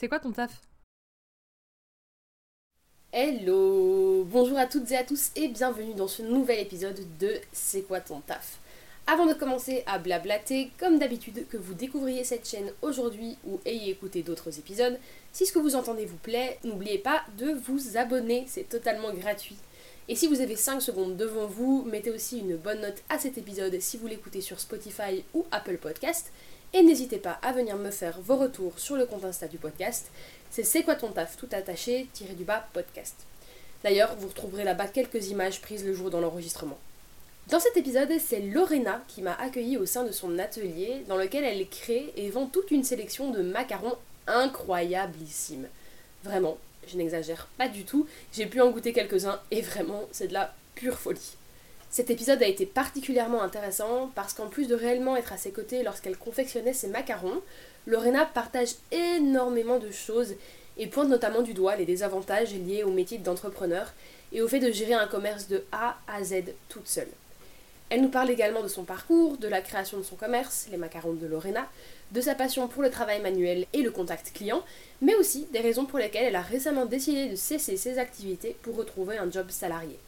c'est quoi ton taf? Hello Bonjour à toutes et à tous et bienvenue dans ce nouvel épisode de C'est quoi ton taf? Avant de commencer à blablater, comme d'habitude, que vous découvriez cette chaîne aujourd'hui ou ayez écouté d'autres épisodes, si ce que vous entendez vous plaît, n'oubliez pas de vous abonner, c'est totalement gratuit. Et si vous avez 5 secondes devant vous, mettez aussi une bonne note à cet épisode si vous l'écoutez sur Spotify ou Apple Podcast. Et n'hésitez pas à venir me faire vos retours sur le compte Insta du podcast. C'est C'est quoi ton taf tout attaché, tiré du bas podcast. D'ailleurs, vous retrouverez là-bas quelques images prises le jour dans l'enregistrement. Dans cet épisode, c'est Lorena qui m'a accueilli au sein de son atelier dans lequel elle crée et vend toute une sélection de macarons incroyablissimes. Vraiment, je n'exagère pas du tout, j'ai pu en goûter quelques-uns et vraiment, c'est de la pure folie. Cet épisode a été particulièrement intéressant parce qu'en plus de réellement être à ses côtés lorsqu'elle confectionnait ses macarons, Lorena partage énormément de choses et pointe notamment du doigt les désavantages liés au métier d'entrepreneur et au fait de gérer un commerce de A à Z toute seule. Elle nous parle également de son parcours, de la création de son commerce, les macarons de Lorena, de sa passion pour le travail manuel et le contact client, mais aussi des raisons pour lesquelles elle a récemment décidé de cesser ses activités pour retrouver un job salarié.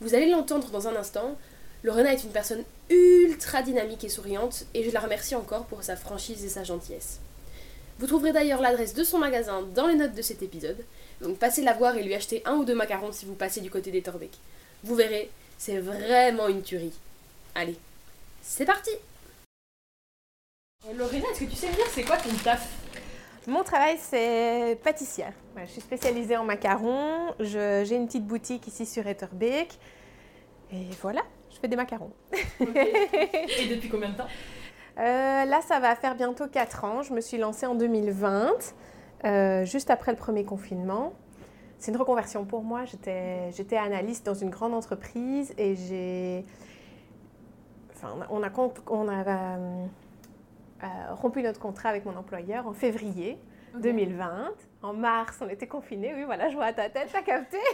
Vous allez l'entendre dans un instant, Lorena est une personne ultra dynamique et souriante et je la remercie encore pour sa franchise et sa gentillesse. Vous trouverez d'ailleurs l'adresse de son magasin dans les notes de cet épisode, donc passez la voir et lui acheter un ou deux macarons si vous passez du côté des Torbeck. Vous verrez, c'est vraiment une tuerie. Allez, c'est parti Lorena, est-ce que tu sais me dire c'est quoi ton taf? Mon travail, c'est pâtissière. Je suis spécialisée en macarons. Je- J'ai une petite boutique ici sur Etterbeek. Et voilà, je fais des macarons. Et depuis combien de temps? Euh, là, ça va faire bientôt 4 ans. Je me suis lancée en 2020, euh, juste après le premier confinement. C'est une reconversion pour moi. J'étais analyste dans une grande entreprise et j'ai. Enfin, on a, on a, con- on a, euh, rompu notre contrat avec mon employeur en février 2020. En mars, on était confinés. Oui, voilà, je vois à ta tête, t'as capté.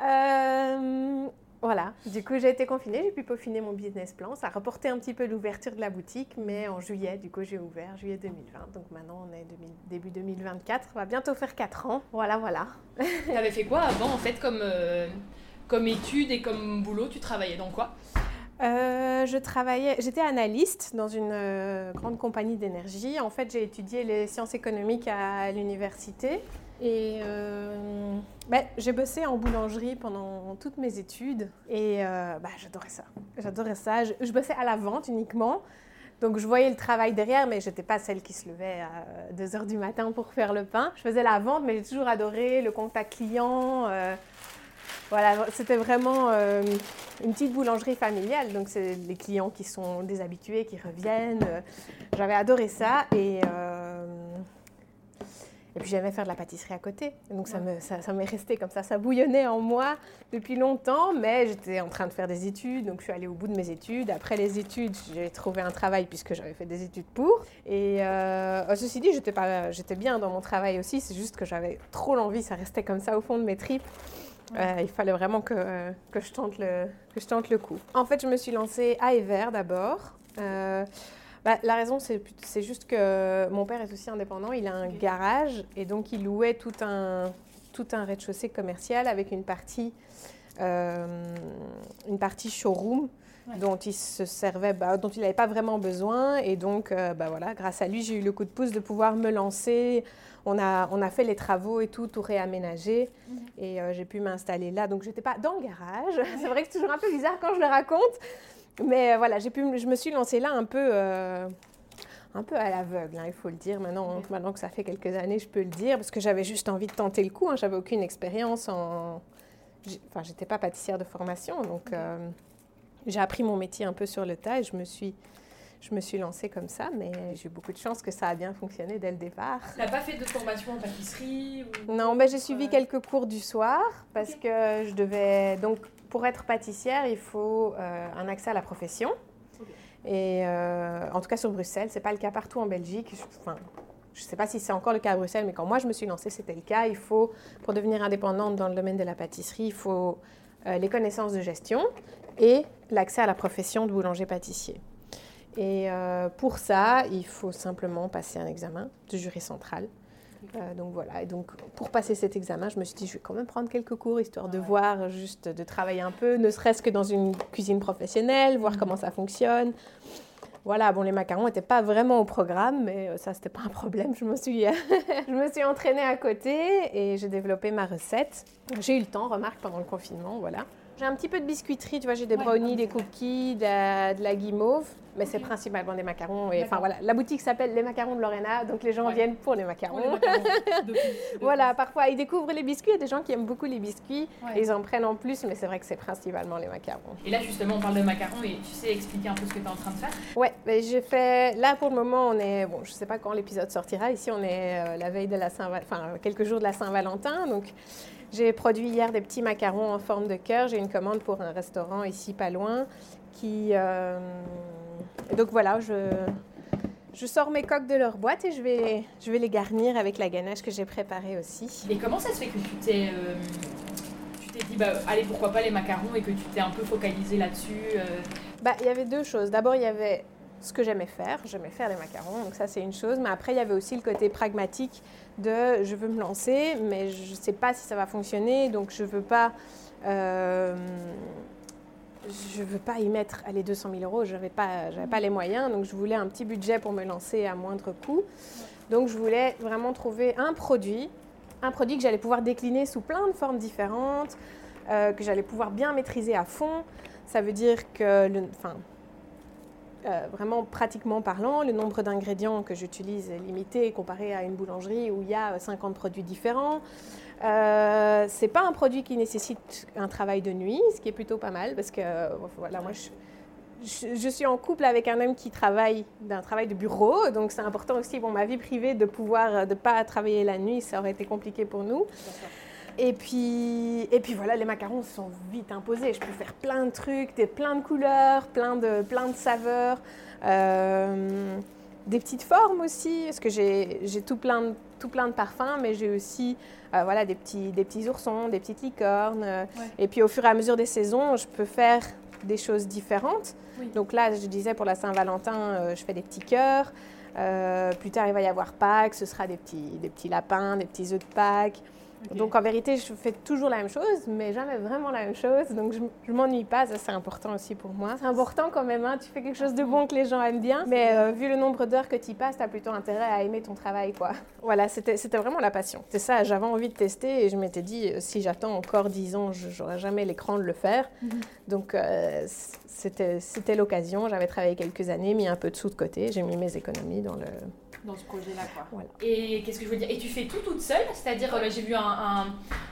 Euh, voilà, du coup, j'ai été confinée, j'ai pu peaufiner mon business plan. Ça a reporté un petit peu l'ouverture de la boutique, mais en juillet, du coup, j'ai ouvert, juillet 2020. Donc maintenant, on est 2000 début 2024. On va bientôt faire 4 ans. Voilà, voilà. T'avais fait quoi avant en fait comme, euh, comme étude et comme boulot Tu travaillais dans quoi? Euh, je j'étais analyste dans une euh, grande compagnie d'énergie. En fait, j'ai étudié les sciences économiques à l'université et euh, ben, j'ai bossé en boulangerie pendant toutes mes études et bah, j'adorais ça. J'adorais ça. Je, je bossais à la vente uniquement. Donc je voyais le travail derrière, mais j'étais pas celle qui se levait à 2 heures du matin pour faire le pain. Je faisais la vente, mais j'ai toujours adoré le contact client. Voilà, c'était vraiment euh, une petite boulangerie familiale, donc c'est les clients qui sont des habitués, qui reviennent. euh, J'avais adoré ça et, euh, et puis j'aimais faire de la pâtisserie à côté. Et donc ça me- ça ça m'est resté comme ça, ça bouillonnait en moi depuis longtemps, mais j'étais en train de faire des études, donc je suis allée au bout de mes études. Après les études, j'ai trouvé un travail puisque j'avais fait des études pour. Et euh, ceci dit, j'étais pas- j'étais bien dans mon travail aussi, c'est juste que j'avais trop l'envie, ça restait comme ça au fond de mes tripes. Euh, il fallait vraiment que, que, je tente le, que je tente le coup. En fait, je me suis lancée à Ever d'abord. Euh, bah, la raison, c'est juste que mon père est aussi indépendant. Il a un garage et donc il louait tout un, tout un rez-de-chaussée commercial avec une partie, euh, une partie showroom Ouais. dont il se servait, bah, dont il n'avait pas vraiment besoin. Et donc, euh, bah, voilà, grâce à lui, j'ai eu le coup de pouce de pouvoir me lancer. On a, on a fait les travaux et tout, tout réaménagé. Et euh, j'ai pu m'installer là. Donc, j'étais pas dans le garage. C'est vrai que c'est toujours un peu bizarre quand je le raconte. Mais euh, voilà, j'ai pu, je me suis lancée là un peu, euh, un peu à l'aveugle, hein, il faut le dire. Maintenant, maintenant que ça fait quelques années, je peux le dire, parce que j'avais juste envie de tenter le coup. Hein, j'avais aucune expérience en... Enfin, j'étais pas pâtissière de formation, donc j'ai appris mon métier un peu sur le tas et je me suis, je me suis lancée comme ça. Mais j'ai eu beaucoup de chance que ça a bien fonctionné dès le départ. T'as pas fait de formation en pâtisserie ou... Non, mais j'ai suivi quelques cours du soir parce que je devais. Donc, pour être pâtissière, il faut euh, un accès à la profession. Et euh, en tout cas sur Bruxelles, c'est pas le cas partout en Belgique. Je- Enfin, je ne sais pas si c'est encore le cas à Bruxelles, mais quand moi je me suis lancée, c'était le cas. Il faut, pour devenir indépendante dans le domaine de la pâtisserie, il faut euh, les connaissances de gestion et l'accès à la profession de boulanger-pâtissier. Et euh, pour ça, il faut simplement passer un examen de jury central. Euh, donc voilà, et donc pour passer cet examen, je me suis dit, je vais quand même prendre quelques cours, histoire de voir, juste de travailler un peu, ne serait-ce que dans une cuisine professionnelle, voir Mhm. comment ça fonctionne. Voilà, bon, les macarons n'étaient pas vraiment au programme, mais euh, ça, c'était pas un problème. Je me suis, je me suis entraînée à côté et j'ai développé ma recette. J'ai eu le temps, remarque, pendant le confinement, voilà. J'ai un petit peu de biscuiterie, tu vois, j'ai des Ouais, brownies, des cookies, de la, de la guimauve, mais c'est principalement des macarons. Et enfin D'accord. voilà, la boutique s'appelle Les Macarons de Lorena, donc les gens Ouais. viennent pour les macarons. Pour les macarons. De- de- Voilà, parfois ils découvrent les biscuits. Il y a des gens qui aiment beaucoup les biscuits. Ouais. et Ils en prennent en plus, mais c'est vrai que c'est principalement les macarons. Et là, justement, on parle de macarons et tu sais expliquer un peu ce que tu es en train de faire? Ouais, mais j'ai fait. Là pour le moment, on est. Bon, je sais pas quand l'épisode sortira. Ici, on est euh, la veille de la Saint, enfin quelques jours de la Saint-Valentin. Donc, j'ai produit hier des petits macarons en forme de cœur. J'ai une commande pour un restaurant ici pas loin. Qui. euh, Donc voilà, je. Je sors mes coques de leur boîte et je vais, je vais les garnir avec la ganache que j'ai préparée aussi. Et comment ça se fait que tu t'es euh, tu t'es dit, bah, allez, pourquoi pas les macarons et que tu t'es un peu focalisé là-dessus euh, Bah, il y avait deux choses. D'abord, il y avait ce que j'aimais faire. J'aimais faire les macarons, donc ça, c'est une chose. Mais après, il y avait aussi le côté pragmatique de je veux me lancer, mais je ne sais pas si ça va fonctionner, donc je ne veux pas. euh, je veux pas y mettre allez, 200 000 euros, je n'avais pas, pas les moyens, donc je voulais un petit budget pour me lancer à moindre coût. Donc je voulais vraiment trouver un produit, un produit que j'allais pouvoir décliner sous plein de formes différentes, euh, que j'allais pouvoir bien maîtriser à fond. Ça veut dire que, euh, vraiment pratiquement parlant, le nombre d'ingrédients que j'utilise est limité comparé à une boulangerie où il y a 50 produits différents. Euh, c'est pas un produit qui nécessite un travail de nuit, ce qui est plutôt pas mal parce que voilà, moi je suis en couple avec un homme qui travaille d'un travail de bureau, donc c'est important aussi pour ma vie privée de pouvoir de pas travailler la nuit, ça aurait été compliqué pour nous. Et puis, et puis voilà, les macarons sont vite imposés. Je peux faire plein de trucs, des, plein de couleurs, plein de, plein de saveurs, euh, des petites formes aussi, parce que j'ai tout plein, de, tout plein de parfums, mais j'ai aussi euh, voilà, des, petits, des petits oursons, des petites licornes. euh, Ouais. Et puis au fur et à mesure des saisons, je peux faire des choses différentes. Oui. Donc là, je disais pour la Saint-Valentin, euh, je fais des petits cœurs. Plus tard, il va y avoir Pâques, ce sera des petits, des petits lapins, des petits œufs de Pâques. Donc en vérité, je fais toujours la même chose, mais jamais vraiment la même chose. Donc je, je m'ennuie pas, ça c'est important aussi pour moi. C'est important quand même, hein, tu fais quelque chose de bon que les gens aiment bien. Mais euh, vu le nombre d'heures que tu y passes, tu as plutôt intérêt à aimer ton travail. quoi. Voilà, c'était vraiment la passion. C'est ça, j'avais envie de tester et je m'étais dit, euh, si j'attends encore 10 ans, je n'aurai jamais l'écran de le faire. Mhm. Donc euh, c'était l'occasion. J'avais travaillé quelques années, mis un peu de sous de côté, j'ai mis mes économies dans le... dans ce projet-là, quoi. Voilà. Et qu'est-ce que je veux dire? Et tu fais tout toute seule? C'est-à-dire, j'ai vu un, un,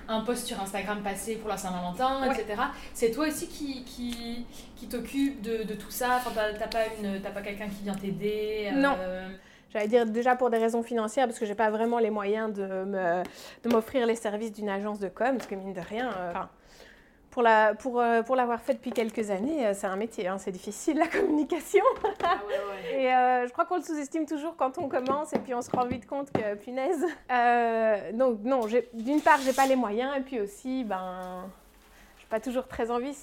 un post sur Instagram passer pour la Saint-Valentin, Ouais. etc. C'est toi aussi qui, qui, qui t'occupe de, de tout ça? Enfin, t'as pas, une- pas quelqu'un qui vient t'aider Non. euh, J'allais dire déjà pour des raisons financières, parce que j'ai pas vraiment les moyens de m'offrir les services d'une agence de com, parce que mine de rien, euh, pour pour euh, pour l'avoir fait depuis quelques années, euh, c'est un métier, hein, c'est difficile la communication. Ah ouais, ouais. Et euh, je crois qu'on le sous-estime toujours quand on commence, et puis on se rend vite compte que punaise. Euh, donc non, d'une part j'ai pas les moyens, et puis aussi ben j'ai pas toujours très envie.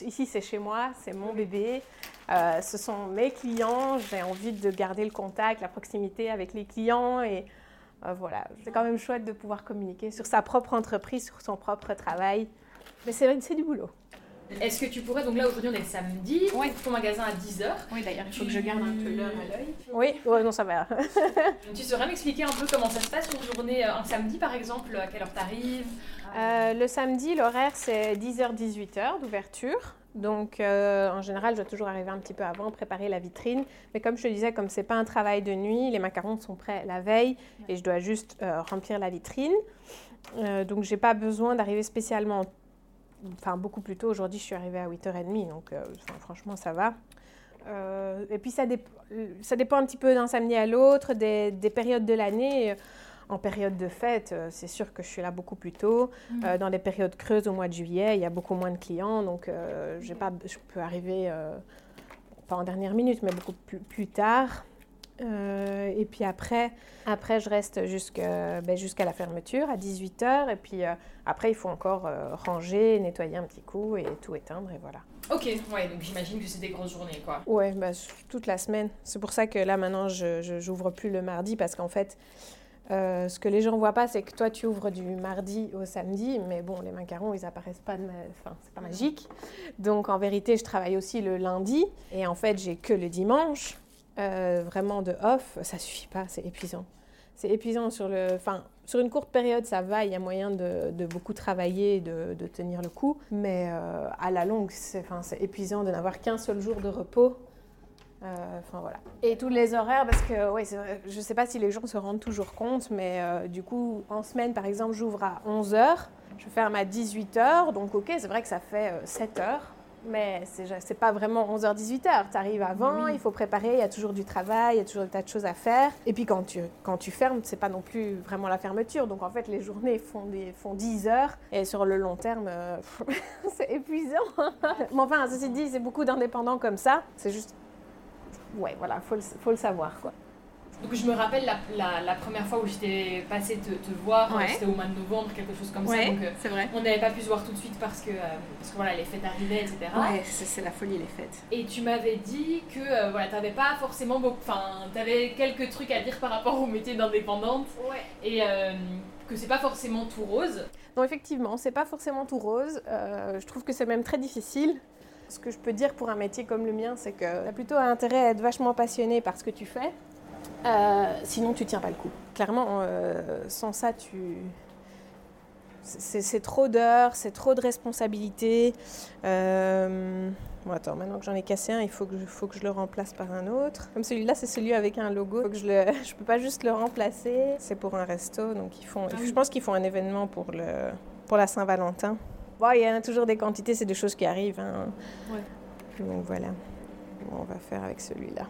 Ici c'est chez moi, c'est mon bébé. Euh, ce sont mes clients, j'ai envie de garder le contact, la proximité avec les clients et voilà, c'est quand même chouette de pouvoir communiquer sur sa propre entreprise, sur son propre travail. Mais c'est c'est du boulot. Est-ce que tu pourrais, donc là aujourd'hui on est samedi, Ouais. ton magasin à 10h. Oui, d'ailleurs, il faut que je garde un peu l'heure à l'œil. Oui, ouais, non, ça va. Tu saurais m'expliquer un peu comment ça se passe une journée, euh, un samedi par exemple, à quelle heure t'arrives? Euh, le samedi, l'horaire, c'est 10h-18h d'ouverture. Donc, euh, en général, je dois toujours arriver un petit peu avant, préparer la vitrine. Mais comme je te disais, comme c'est pas un travail de nuit, les macarons sont prêts la veille et je dois juste euh, remplir la vitrine. Euh, donc, j'ai pas besoin d'arriver spécialement, enfin beaucoup plus tôt. Aujourd'hui, je suis arrivée à 8h30, donc euh, enfin, franchement, ça va. Euh, et puis, ça, dép- ça dépend un petit peu d'un samedi à l'autre, des, des périodes de l'année. En période de fête, euh, c'est sûr que je suis là beaucoup plus tôt. Euh, dans les périodes creuses au mois de juillet, il y a beaucoup moins de clients, donc euh, pas, je peux arriver, euh, pas en dernière minute, mais beaucoup plus, plus tard. Euh, et puis après, après, je reste jusqu'à ben, jusqu'à la fermeture, à 18h. Et puis euh, après, il faut encore euh, ranger, nettoyer un petit coup et tout éteindre. Et voilà. Ok, ouais, donc j'imagine que c'est des grosses journées, quoi. Ouais, bah, toute la semaine. C'est pour ça que là, maintenant, je n'ouvre plus le mardi parce qu'en fait, euh, ce que les gens voient pas, c'est que toi, tu ouvres du mardi au samedi, mais bon, les macarons, ils apparaissent pas de ma... Enfin, c'est pas magique. Donc, en vérité, je travaille aussi le lundi. Et en fait, j'ai que le dimanche. Euh, vraiment de off, ça suffit pas, c'est épuisant. C'est épuisant sur le... Enfin, sur une courte période, ça va, il y a moyen de, beaucoup travailler, de, tenir le coup. Mais euh, à la longue, c'est enfin, épuisant de n'avoir qu'un seul jour de repos. Euh, enfin voilà. Et tous les horaires, parce que ouais, je ne sais pas si les gens se rendent toujours compte, mais du coup, en semaine, par exemple, j'ouvre à 11h, je ferme à 18h, donc ok, c'est vrai que ça fait 7 euh, heures, mais c'est pas vraiment 11h, 18h. Tu arrives avant, il faut préparer, il y a toujours du travail, il y a toujours des tas de choses à faire. Et puis quand tu, quand tu fermes, c'est pas non plus vraiment la fermeture. Donc en fait, les journées font, des, font 10 heures, et sur le long terme, c'est épuisant. mais enfin, ceci dit, c'est beaucoup d'indépendants comme ça. C'est juste ouais, voilà, faut le, faut le savoir, quoi. Donc je me rappelle la, la, première fois où j'étais passée te, te voir, c'était au mois de novembre, quelque chose comme ça. Donc c'est vrai. On n'avait pas pu se voir tout de suite parce que, euh, parce que voilà, les fêtes arrivaient, etc. Ouais, c'est la folie les fêtes. Et tu m'avais dit que euh, voilà, tu n'avais pas forcément beaucoup, enfin, tu avais quelques trucs à dire par rapport au métier d'indépendante. Ouais. Et euh, que c'est pas forcément tout rose. Non, effectivement, c'est pas forcément tout rose. je trouve que c'est même très difficile. Ce que je peux dire pour un métier comme le mien, c'est que tu as plutôt intérêt à être vachement passionné par ce que tu fais. Euh, sinon, tu tiens pas le coup. Clairement, euh, sans ça, tu. C'est trop d'heures, c'est trop de responsabilités. Euh, bon, attends, maintenant que j'en ai cassé un, il faut que, je, faut que je le remplace par un autre. Comme celui-là, c'est celui avec un logo. que je ne je peux pas juste le remplacer. C'est pour un resto, donc ils font, ah je pense qu'ils font un événement pour, le, pour la Saint-Valentin il y en a toujours des quantités, c'est des choses qui arrivent. Hein. Donc voilà, on va faire avec celui-là.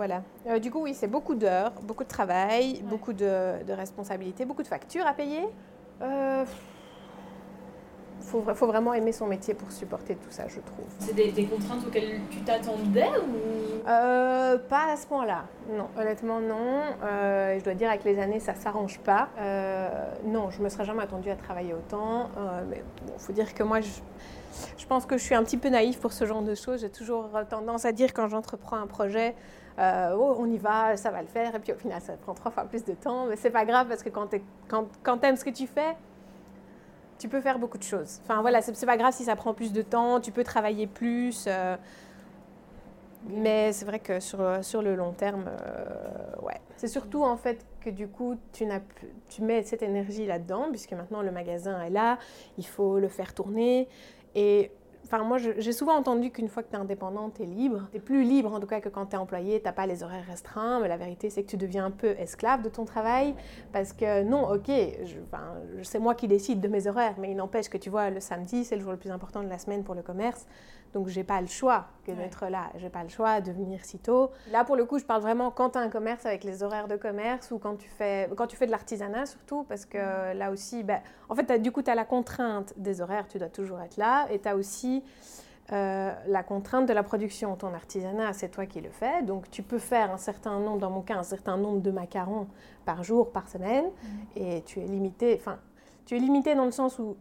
Voilà. Euh, du coup, oui, c'est beaucoup d'heures, beaucoup de travail, beaucoup de, de, responsabilités, beaucoup de factures à payer. Euh, faut, faut vraiment aimer son métier pour supporter tout ça, je trouve. C'est des, des, contraintes auxquelles tu t'attendais ou? Euh, Pas à ce point-là. Non, honnêtement non. Je dois dire avec les années, ça s'arrange pas. Non, je me serais jamais attendue à travailler autant. Mais bon, faut dire que moi, je, je, pense que je suis un petit peu naïve pour ce genre de choses. J'ai toujours tendance à dire quand j'entreprends un projet. Oh, on y va, ça va le faire, et puis au final, ça prend trois fois plus de temps, mais c'est pas grave parce que quand tu ce que tu fais, tu peux faire beaucoup de choses. Enfin voilà, c'est pas grave si ça prend plus de temps, tu peux travailler plus. Euh, mais c'est vrai que sur, sur le long terme, euh, ouais. C'est surtout en fait que du coup, tu, tu mets cette énergie là-dedans, puisque maintenant le magasin est là, il faut le faire tourner. Et Enfin, moi, j'ai souvent entendu qu'une fois que tu es indépendante, tu es libre. Tu es plus libre, en tout cas, que quand tu es employé, tu pas les horaires restreints. Mais la vérité, c'est que tu deviens un peu esclave de ton travail. Parce que non, ok, c'est moi qui décide de mes horaires, mais il n'empêche que tu vois, le samedi, c'est le jour le plus important de la semaine pour le commerce. Donc, j'ai pas le choix que d'être là. J'ai pas le choix de venir si tôt. Là, pour le coup, je parle vraiment quand tu as un commerce avec les horaires de commerce ou quand tu fais, quand tu fais de l'artisanat surtout, parce que là aussi, ben, en fait, du coup, tu as la contrainte des horaires, tu dois toujours être là. Et tu as aussi euh, la contrainte de la production. Ton artisanat, c'est toi qui le fais. Donc, tu peux faire un certain nombre, dans mon cas, un certain nombre de macarons par jour, par semaine. Mmh. Et tu es limité, enfin, tu es limité dans le sens où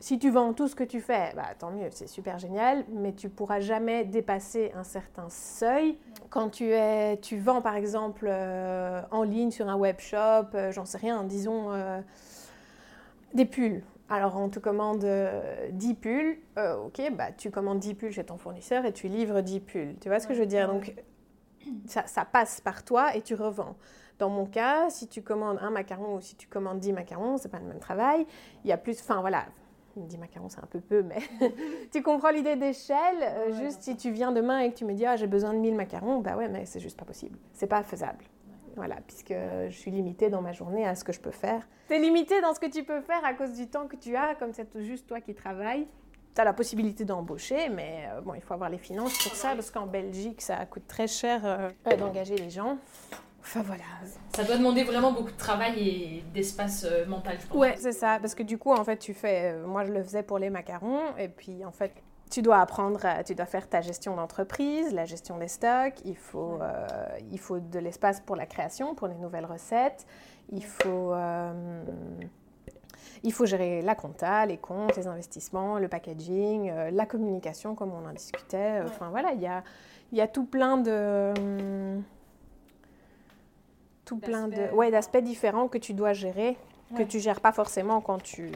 si tu vends tout ce que tu fais, bah, tant mieux, c'est super génial, mais tu pourras jamais dépasser un certain seuil. Quand tu, es, tu vends par exemple euh, en ligne sur un web shop, euh, j'en sais rien, disons euh, des pulls. Alors on te commande 10 pulls, ok, bah, tu commandes 10 pulls chez ton fournisseur et tu livres 10 pulls. Tu vois ce que je veux dire? Donc ça, ça, passe par toi et tu revends. Dans mon cas, si tu commandes un macaron ou si tu commandes 10 macarons, c'est pas le même travail. Il y a plus, enfin voilà, il me dit macaron, c'est un peu peu, mais tu comprends l'idée d'échelle. Euh, juste si tu viens demain et que tu me dis ah j'ai besoin de 1000 macarons, bah ouais, mais c'est juste pas possible. C'est pas faisable. Voilà, puisque je suis limitée dans ma journée à ce que je peux faire. Tu es limitée dans ce que tu peux faire à cause du temps que tu as, comme c'est juste toi qui travailles. Tu as la possibilité d'embaucher, mais euh, bon, il faut avoir les finances pour ça, parce qu'en Belgique, ça coûte très cher euh, d'engager les gens. Enfin voilà. Ça doit demander vraiment beaucoup de travail et d'espace euh, mental, je pense. Ouais, c'est ça. Parce que du coup, en fait, tu fais. Euh, moi, je le faisais pour les macarons. Et puis, en fait, tu dois apprendre, tu dois faire ta gestion d'entreprise, la gestion des stocks, il faut, euh, il faut de l'espace pour la création, pour les nouvelles recettes, il faut, euh, il faut gérer la compta, les comptes, les investissements, le packaging, la communication comme on en discutait. Enfin voilà, il y a, il y a tout plein de... tout plein de, ouais, d'aspects différents que tu dois gérer que tu gères pas forcément quand tu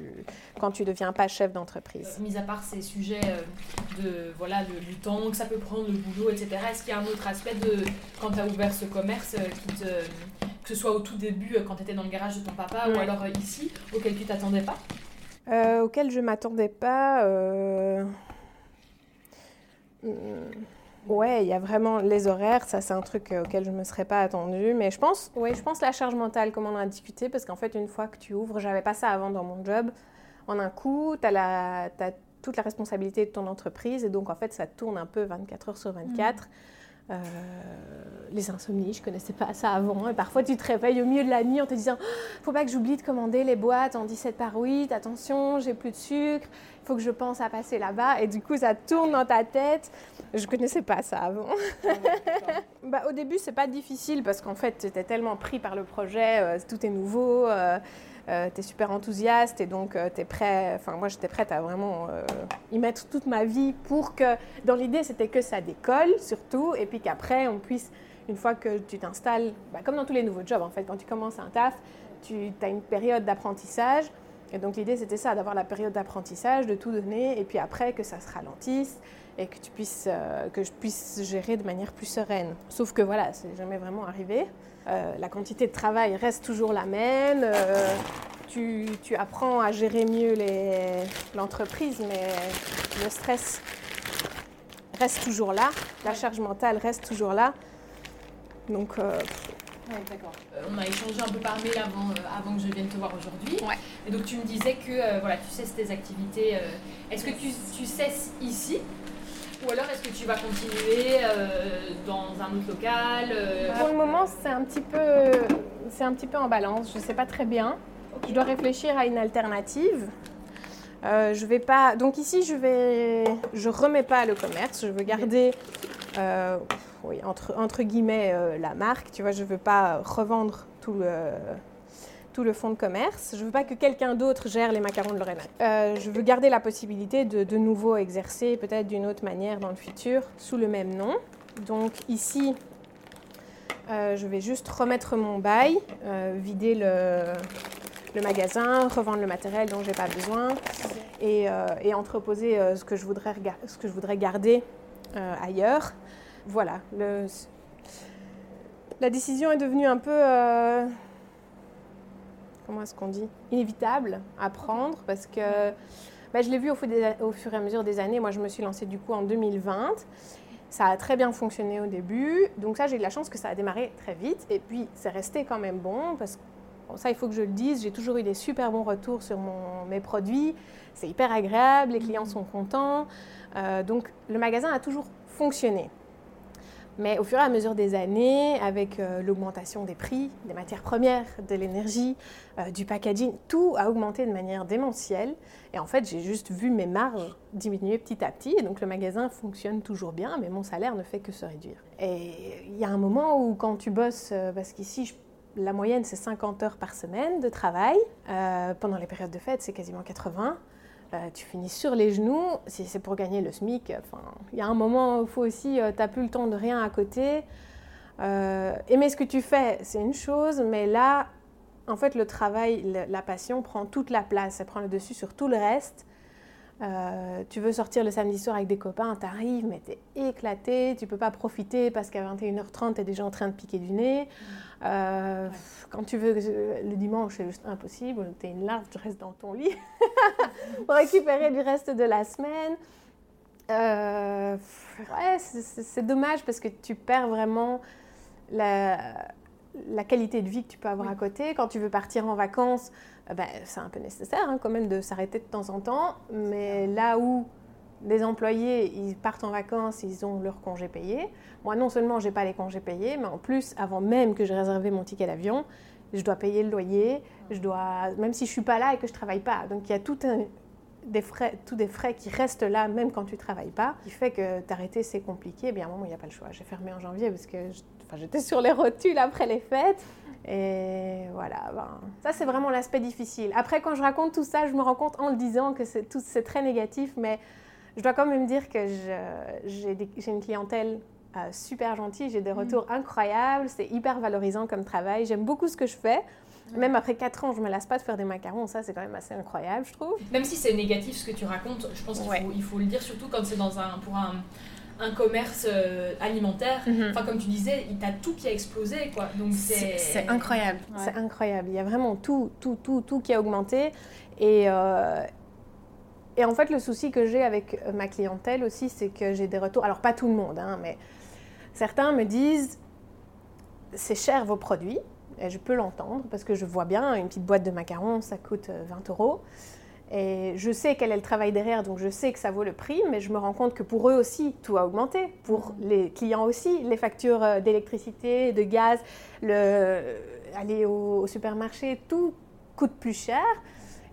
quand tu deviens pas chef d'entreprise. mis à part ces sujets euh, de voilà du temps que ça peut prendre, le boulot, etc. Est-ce qu'il y a un autre aspect de quand tu as ouvert ce commerce euh, qui te, que ce soit au tout début euh, quand tu étais dans le garage de ton papa ou alors ici auquel tu t'attendais pas? Auquel je m'attendais pas. Hmm. Ouais, il y a vraiment les horaires, ça c'est un truc euh, auquel je ne me serais pas attendue. Mais je pense, ouais, je pense la charge mentale, comme on a discuté, parce qu'en fait, une fois que tu ouvres, j'avais pas ça avant dans mon job. En un coup, tu as, toute la responsabilité de ton entreprise, et donc en fait, ça tourne un peu 24 heures sur 24. Euh, les insomnies, je connaissais pas ça avant. Et parfois, tu te réveilles au milieu de la nuit en te disant Faut pas que j'oublie de commander les boîtes en 17 par 8, attention, j'ai plus de sucre, il faut que je pense à passer là-bas. Et du coup, ça tourne dans ta tête. Je connaissais pas ça avant. Ah bah, au début, c'est pas difficile parce qu'en fait, tu étais tellement pris par le projet, euh, tout est nouveau. Euh, euh, tu es super enthousiaste et donc euh, tu es prêt, enfin moi j'étais prête à vraiment euh, y mettre toute ma vie pour que, dans l'idée c'était que ça décolle surtout et puis qu'après on puisse, une fois que tu t'installes, bah, comme dans tous les nouveaux jobs en fait, quand tu commences un taf, tu as une période d'apprentissage et donc l'idée c'était ça, d'avoir la période d'apprentissage, de tout donner et puis après que ça se ralentisse et que, tu puisses, que je puisse gérer de manière plus sereine. Sauf que voilà, c'est jamais vraiment arrivé. Euh, la quantité de travail reste toujours la même. Euh, tu, apprends à gérer mieux l'entreprise, mais le stress reste toujours là. La charge mentale reste toujours là. Donc. Euh, d'accord. on a échangé un peu par mail avant, avant que je vienne te voir aujourd'hui. Et donc tu me disais que voilà, tu cesses tes activités. Est-ce que tu, tu cesses ici ou alors est-ce que tu vas continuer euh, dans un autre local euh Pour le moment, c'est un, petit peu, c'est un petit peu en balance. Je ne sais pas très bien. Je dois réfléchir à une alternative. Euh, je vais pas. Donc ici, je vais. Je remets pas le commerce. Je veux garder, oui, entre, entre guillemets, la marque. Tu vois, je veux pas revendre tout le tout le fonds de commerce. Je ne veux pas que quelqu'un d'autre gère les macarons de Lorena. Euh, je veux garder la possibilité de de nouveau exercer peut-être d'une autre manière dans le futur sous le même nom. Donc ici, euh, je vais juste remettre mon bail, euh, vider le, magasin, revendre le matériel dont je n'ai pas besoin et, entreposer ce, que je voudrais, ce que je voudrais garder ailleurs. Voilà. La décision est devenue un peu comment est-ce qu'on dit, inévitable à prendre parce que bah, je l'ai vu au, au, fur et à mesure des années. Moi, je me suis lancée du coup en 2020. Ça a très bien fonctionné au début. Donc ça, j'ai eu la chance que ça a démarré très vite. Et puis, c'est resté quand même bon parce que ça, il faut que je le dise, j'ai toujours eu des super bons retours sur mes produits. C'est hyper agréable, les clients sont contents. Euh, donc, le magasin a toujours fonctionné. Mais au fur et à mesure des années, avec euh, l'augmentation des prix, des matières premières, de l'énergie, euh, du packaging, tout a augmenté de manière démentielle. Et en fait, j'ai juste vu mes marges diminuer petit à petit. Et donc le magasin fonctionne toujours bien, mais mon salaire ne fait que se réduire. Et il y a un moment où quand tu bosses, euh, parce qu'ici, la moyenne c'est 50 heures par semaine de travail, pendant les périodes de fête c'est quasiment 80. Euh, tu finis sur les genoux, si c'est pour gagner le SMIC, il y a un moment où il faut aussi, euh, tu n'as plus le temps de rien à côté. Euh, aimer ce que tu fais, c'est une chose, mais là, en fait, le travail, la passion prend toute la place, elle prend le dessus sur tout le reste. tu veux sortir le samedi soir avec des copains, t'arrives, mais t'es éclaté, tu peux pas profiter parce qu'à 21h30, t'es déjà en train de piquer du nez. Euh, quand tu veux, le dimanche, c'est juste impossible. Tu es une larve, tu restes dans ton lit pour récupérer du reste de la semaine. Euh, ouais, c'est dommage parce que tu perds vraiment la, la, qualité de vie que tu peux avoir à côté. Quand tu veux partir en vacances, euh, ben, c'est un peu nécessaire hein, quand même de s'arrêter de temps en temps. Mais là où les employés, ils partent en vacances, ils ont leur congé payé. Moi, non seulement j'ai pas les congés payés, mais en plus, avant même que je réservé mon ticket d'avion, je dois payer le loyer, je dois, même si je suis pas là et que je travaille pas. Donc il y a tout des frais, tous des frais qui restent là même quand tu travailles pas, qui fait que t'arrêter c'est compliqué. Bien à un moment il n'y a pas le choix. J'ai fermé en janvier parce que j'étais sur les rotules après les fêtes. Et voilà, ben, ça c'est vraiment l'aspect difficile. Après quand je raconte tout ça, je me rends compte en le disant que tout, c'est très négatif, mais je dois quand même dire que j'ai, une clientèle euh, super gentille, j'ai des mm. retours incroyables, c'est hyper valorisant comme travail, j'aime beaucoup ce que je fais. Même après 4 ans, je me lasse pas de faire des macarons. Ça, c'est quand même assez incroyable, je trouve. Même si c'est négatif ce que tu racontes, je pense qu'il faut, il faut le dire, surtout quand c'est dans un, pour un, un commerce euh, alimentaire. Mhm. Enfin, comme tu disais, il t'a tout qui a explosé, quoi. Donc c'est incroyable. C'est incroyable. Il y a vraiment tout, tout, tout, tout qui a augmenté. Et, euh, et en fait, le souci que j'ai avec ma clientèle aussi, c'est que j'ai des retours. Alors, pas tout le monde, hein, mais certains me disent c'est cher vos produits. Et je peux l'entendre parce que je vois bien, une petite boîte de macarons, ça coûte 20 euh, euros. Et je sais quel est le travail derrière, donc je sais que ça vaut le prix, mais je me rends compte que pour eux aussi, tout a augmenté. Pour mm. les clients aussi, les factures euh, d'électricité, de gaz, le, aller au, supermarché, tout coûte plus cher.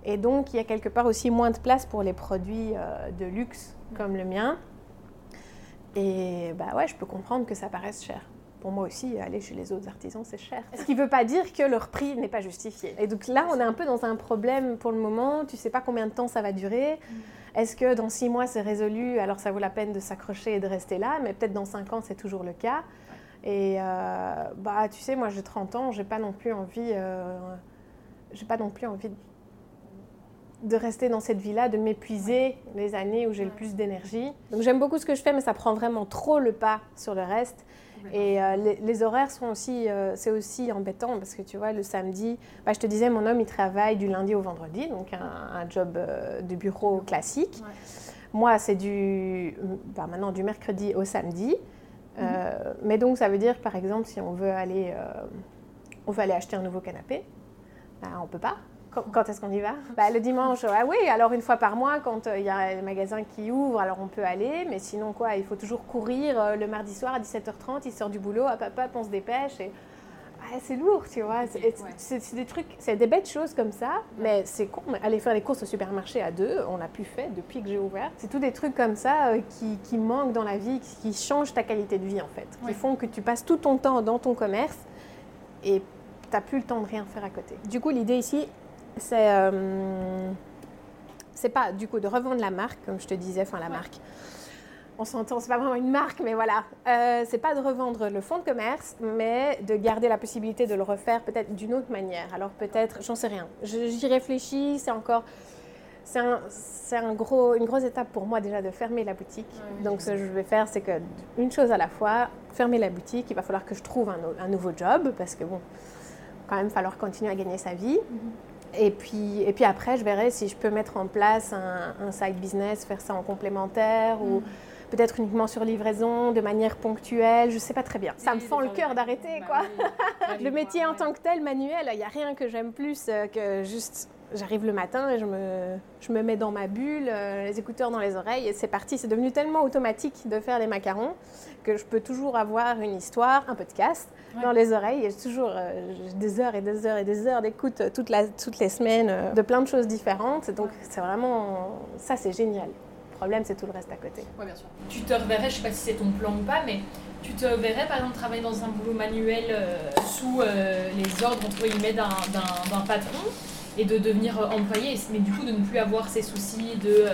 Et donc, il y a quelque part aussi moins de place pour les produits euh, de luxe comme le mien. Et bah ouais, je peux comprendre que ça paraisse cher pour moi aussi, aller chez les autres artisans, c'est cher. Ce qui ne veut pas dire que leur prix n'est pas justifié. Et donc là, on est un peu dans un problème pour le moment. Tu ne sais pas combien de temps ça va durer. Mm. Est-ce que dans six mois, c'est résolu, alors ça vaut la peine de s'accrocher et de rester là, mais peut-être dans cinq ans, c'est toujours le cas. Et euh, bah, tu sais, moi, j'ai 30 ans, j'ai pas non plus envie, euh, j'ai pas non plus envie de rester dans cette vie-là, de m'épuiser les années où j'ai le plus d'énergie. Donc j'aime beaucoup ce que je fais, mais ça prend vraiment trop le pas sur le reste. Et euh, les, horaires sont aussi, euh, c'est aussi embêtant parce que tu vois, le samedi, bah, je te disais, mon homme, il travaille du lundi au vendredi, donc un, job euh, de bureau classique. Moi, c'est du, bah, maintenant du mercredi au samedi. Mhm. Mais donc, ça veut dire, par exemple, si on veut aller, on veut aller acheter un nouveau canapé, bah, on peut pas. Quand, est-ce qu'on y va? Bah, Le dimanche, ah oui, alors une fois par mois, quand euh, il y a les magasins qui ouvrent, alors on peut aller, mais sinon quoi, il faut toujours courir euh, le mardi soir à 17h30, il sort du boulot, hop hop hop, on se dépêche et c'est lourd, tu vois. C'est des trucs, c'est des bêtes choses comme ça, mais c'est con. Aller faire les courses au supermarché à deux, on n'a plus fait depuis que j'ai ouvert. C'est tous des trucs comme ça euh, qui, qui, manquent dans la vie, qui changent ta qualité de vie en fait, qui font que tu passes tout ton temps dans ton commerce et tu n'as plus le temps de rien faire à côté. Du coup, l'idée ici, c'est euh, c'est pas du coup de revendre la marque, comme je te disais, enfin la marque. On s'entend, c'est pas vraiment une marque, mais voilà. Euh, c'est pas de revendre le fonds de commerce, mais de garder la possibilité de le refaire peut-être d'une autre manière. Alors peut-être, j'en sais rien. J'y réfléchis, c'est encore. C'est un, un, gros, une grosse étape pour moi déjà de fermer la boutique. Donc ce que je vais faire, c'est que une chose à la fois, fermer la boutique, il va falloir que je trouve un, un nouveau job, parce que bon, quand même falloir continuer à gagner sa vie. Mhm. Et puis, et puis après, je verrai si je peux mettre en place un, side business, faire ça en complémentaire ou mm. peut-être uniquement sur livraison, de manière ponctuelle. Je ne sais pas très bien. Ça me fend le cœur d'arrêter, quoi. le métier en tant que tel, manuel, il n'y a rien que j'aime plus euh, que juste j'arrive le matin et je me, je me mets dans ma bulle, euh, les écouteurs dans les oreilles et c'est parti. C'est devenu tellement automatique de faire les macarons que je peux toujours avoir une histoire, un podcast dans les oreilles. Et toujours euh, des heures et des heures et des heures d'écoute toute la, toutes les semaines euh, de plein de choses différentes. Donc c'est vraiment, ça c'est génial. Le problème c'est tout le reste à côté. Oui, bien sûr. Tu te reverrais, je ne sais pas si c'est ton plan ou pas, mais tu te verrais par exemple travailler dans un boulot manuel sous les ordres entre guillemets d'un patron et de devenir euh, employé, mais du coup de ne plus avoir ces soucis de euh,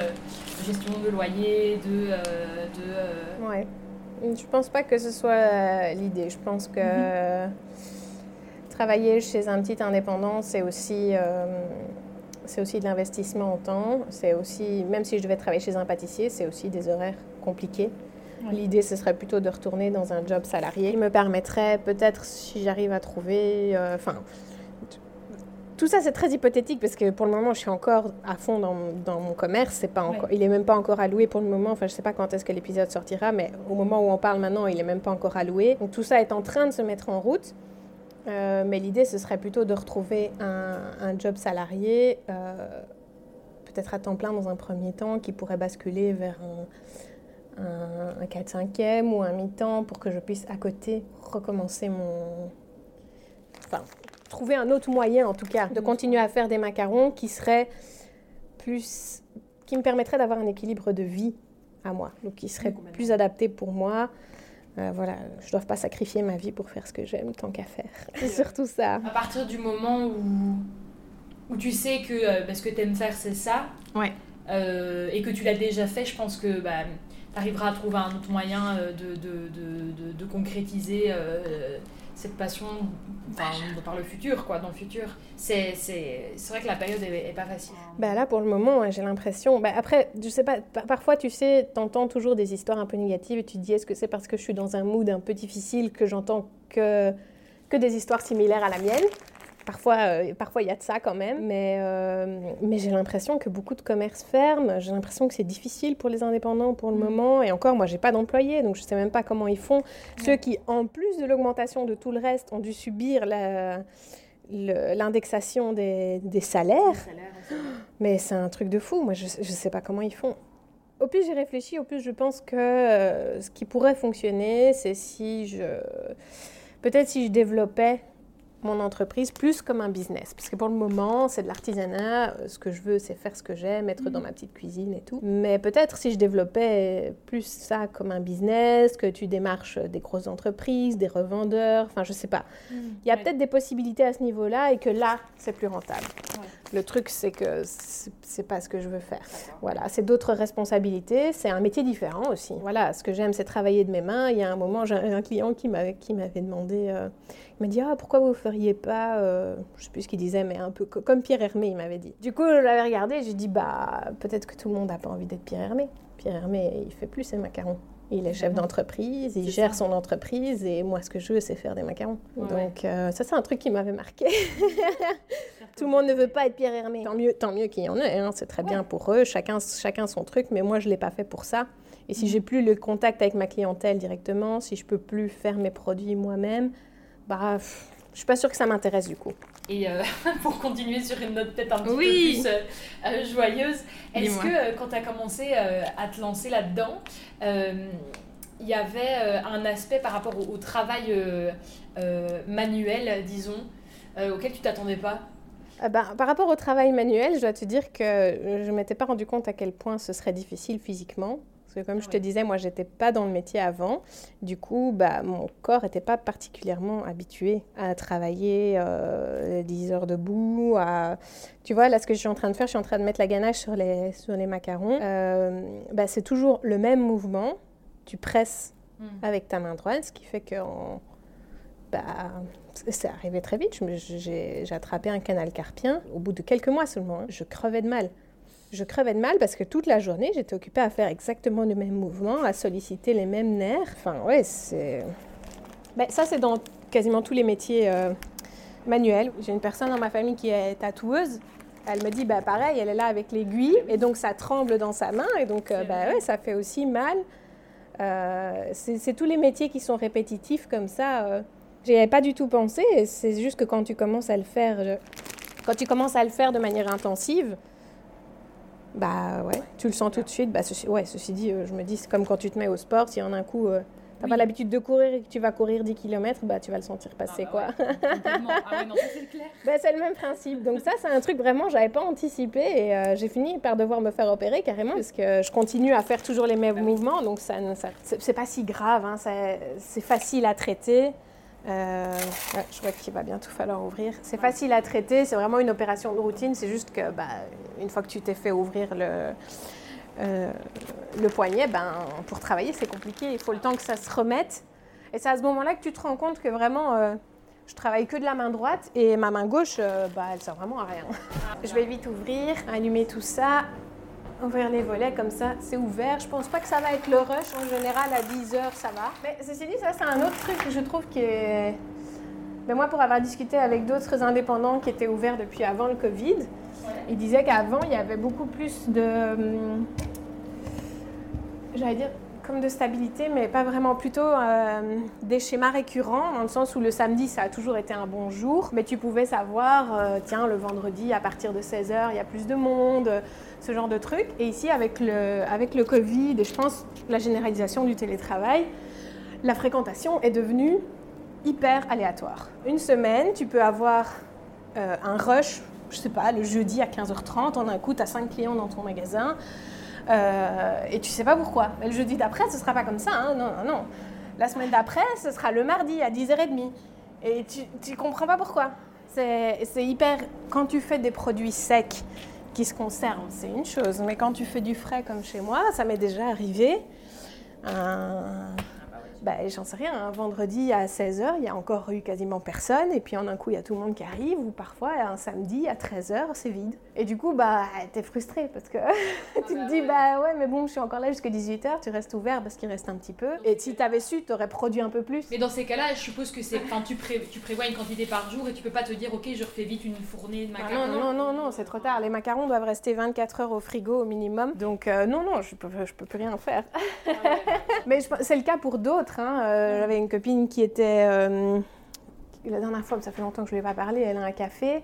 gestion de loyer, de... Euh, de Ouais. Je pense pas que ce soit l'idée. Je pense que mhm. travailler chez un petit indépendant, c'est aussi, c'est aussi de l'investissement en temps. C'est aussi, même si je devais travailler chez un pâtissier, c'est aussi des horaires compliqués. L'idée, ce serait plutôt de retourner dans un job salarié. Il me permettrait peut-être, si j'arrive à trouver, enfin, tout ça, c'est très hypothétique parce que pour le moment, je suis encore à fond dans, dans mon commerce. C'est pas encore, Il n'est même pas encore alloué pour le moment. Enfin, je ne sais pas quand est-ce que l'épisode sortira, mais au moment où on parle maintenant, il n'est même pas encore alloué. Donc tout ça est en train de se mettre en route. Euh, mais l'idée, ce serait plutôt de retrouver un, un job salarié, euh, peut-être à temps plein dans un premier temps, qui pourrait basculer vers un, un, un 4-5e ou un mi-temps pour que je puisse à côté recommencer mon... Enfin, trouver un autre moyen, en tout cas, de continuer à faire des macarons qui seraient plus qui me permettrait d'avoir un équilibre de vie à moi, donc qui serait plus adapté pour moi. Euh, voilà, je ne dois pas sacrifier ma vie pour faire ce que j'aime tant qu'à faire. C'est surtout ça. À partir du moment où, où tu sais que euh, bah, ce que tu aimes faire, c'est ça, ouais. Euh, et que tu l'as déjà fait, je pense que bah, tu arriveras à trouver un autre moyen de, de, de, de concrétiser cette passion par le futur, quoi, dans le futur. C'est vrai que la période est, pas facile. Bah là, pour le moment, j'ai l'impression. Bah après, je sais pas, parfois, tu sais, t'entends toujours des histoires un peu négatives et tu te dis est-ce que c'est parce que je suis dans un mood un peu difficile que j'entends que, que des histoires similaires à la mienne? Parfois, euh, parfois il y a de ça quand même, mais, euh, mais j'ai l'impression que beaucoup de commerces ferment. J'ai l'impression que c'est difficile pour les indépendants pour le mm. moment. Et encore, moi, j'ai pas d'employés, donc je sais même pas comment ils font. Ceux qui, en plus de l'augmentation de tout le reste, ont dû subir l'indexation des, des, salaires. mais c'est un truc de fou. Moi, je, ne sais pas comment ils font. Au plus j'y réfléchis, au plus je pense que euh, ce qui pourrait fonctionner, c'est si je. Peut-être si je développais mon entreprise plus comme un business. Parce que pour le moment, c'est de l'artisanat. Euh, ce que je veux, c'est faire ce que j'aime, être dans mhm. ma petite cuisine et tout. Mais peut-être si je développais plus ça comme un business, que tu démarches des grosses entreprises, des revendeurs, enfin, je sais pas. Mhm. Il y a peut-être des possibilités à ce niveau-là et que là, c'est plus rentable. Le truc, c'est que c'est pas ce que je veux faire. Voilà, c'est d'autres responsabilités. C'est un métier différent aussi. Voilà, ce que j'aime, c'est travailler de mes mains. Il y a un moment, j'ai un client qui m'avait demandé. Euh, il m'a dit Ah, pourquoi vous feriez pas, euh, je sais plus ce qu'il disait, mais un peu comme Pierre Hermé, il m'avait dit. Du coup, je l'avais regardé j'ai dit Bah, peut-être que tout le monde n'a pas envie d'être Pierre Hermé. Pierre Hermé, il fait plus ses macarons. Il est chef d'entreprise, il gère son entreprise et moi, ce que je veux, c'est faire des macarons. Donc, euh, ça, c'est un truc qui m'avait marqué. Tout le monde ne veut pas être Pierre Hermé. Tant mieux, tant mieux qu'il y en ait, hein. c'est très bien pour eux, chacun, chacun son truc, mais moi, je ne l'ai pas fait pour ça. Et si mm. j'ai plus le contact avec ma clientèle directement, si je peux plus faire mes produits moi-même, bah, je suis pas sûre que ça m'intéresse du coup. Et euh, pour continuer sur une note peut-être un petit peu plus euh, euh, joyeuse, est-ce que quand tu as commencé à te lancer là-dedans, il y avait un aspect par rapport au, travail manuel, disons, auquel tu t'attendais pas? Ben, par rapport au travail manuel, je dois te dire que je ne m'étais pas rendu compte à quel point ce serait difficile physiquement comme je te disais, moi, j'étais pas dans le métier avant. Du coup, bah, mon corps n'était pas particulièrement habitué à travailler euh, 10 heures debout. À... Tu vois, là, ce que je suis en train de faire, je suis en train de mettre la ganache sur les, sur les macarons. Euh, bah, c'est toujours le même mouvement. Tu presses hmm. avec ta main droite, ce qui fait que bah, c'est arrivé très vite. J'ai attrapé un canal carpien au bout de quelques mois seulement. Hein. Je crevais de mal je crevais de mal parce que toute la journée, j'étais occupée à faire exactement le même mouvement, à solliciter les mêmes nerfs. Enfin, ouais, c'est. Ben, ça, c'est dans quasiment tous les métiers euh, manuels. J'ai une personne dans ma famille qui est tatoueuse. Elle me dit, bah, pareil, elle est là avec l'aiguille, et donc ça tremble dans sa main, et donc euh, bah, ouais, ça fait aussi mal. Euh, c'est tous les métiers qui sont répétitifs comme ça. J'y avais pas du tout pensé, c'est juste que quand tu commences à le faire, quand tu commences à le faire de manière intensive, bah ouais, tu le sens tout de suite. Bah, ceci, ouais, ceci dit, euh, je me dis, c'est comme quand tu te mets au sport, si en un coup, euh, tu n'as pas l'habitude de courir et que tu vas courir 10 km, bah, tu vas le sentir passer. Ah bah quoi. ah ouais, c'est clair. Bah, c'est le même principe. Donc ça, c'est un truc vraiment, j'avais pas anticipé et euh, j'ai fini par devoir me faire opérer carrément parce que je continue à faire toujours les mêmes bah mouvements. Donc ça, ça c'est pas si grave, hein, c'est facile à traiter. Euh, je vois qu'il va bientôt falloir ouvrir. C'est facile à traiter, c'est vraiment une opération de routine. C'est juste que, bah, une fois que tu t'es fait ouvrir le, euh, le poignet, ben, pour travailler, c'est compliqué. Il faut le temps que ça se remette. Et c'est à ce moment-là que tu te rends compte que vraiment, euh, je travaille que de la main droite et ma main gauche, bah, elle sert vraiment à rien. je vais vite ouvrir, allumer tout ça ouvrir les volets comme ça, c'est ouvert. Je pense pas que ça va être le rush. En général, à 10 heures, ça va. Mais ceci dit, ça, c'est un autre truc que je trouve qui est. Mais moi, pour avoir discuté avec d'autres indépendants qui étaient ouverts depuis avant le Covid, ils disaient qu'avant, il y avait beaucoup plus de. Hum, j'allais dire comme de stabilité, mais pas vraiment. Plutôt euh, des schémas récurrents, dans le sens où le samedi, ça a toujours été un bon jour, mais tu pouvais savoir, euh, tiens, le vendredi, à partir de 16h, il y a plus de monde, ce genre de trucs. Et ici, avec le, avec le Covid et je pense la généralisation du télétravail, la fréquentation est devenue hyper aléatoire. Une semaine, tu peux avoir euh, un rush je sais pas, le jeudi à 15h30, en un coup, tu as 5 clients dans ton magasin. Euh, et tu sais pas pourquoi. Le jeudi d'après, ce sera pas comme ça. Hein. Non, non, non. La semaine d'après, ce sera le mardi à 10h30. Et tu, ne comprends pas pourquoi. C'est hyper. Quand tu fais des produits secs qui se conservent, c'est une chose. Mais quand tu fais du frais comme chez moi, ça m'est déjà arrivé. Bah, j'en sais rien, un vendredi à 16h, il y a encore eu quasiment personne, et puis en un coup, il y a tout le monde qui arrive, ou parfois un samedi à 13h, c'est vide. Et du coup, bah, t'es frustré parce que tu te dis, bah, ouais, mais bon, je suis encore là jusqu'à 18h, tu restes ouvert parce qu'il reste un petit peu. Et si t'avais su, t'aurais produit un peu plus. Mais dans ces cas-là, je suppose que c'est, tu, tu prévois une quantité par jour et tu peux pas te dire, ok, je refais vite une fournée de macarons. Ah non, non, non, non, c'est trop tard. Les macarons doivent rester 24 heures au frigo au minimum. Donc, euh, non, non, je peux, je peux plus rien faire. Ah mais c'est le cas pour d'autres. Hein. Euh, j'avais une copine qui était. Euh, la dernière fois, ça fait longtemps que je ne lui ai pas parlé, elle a un café.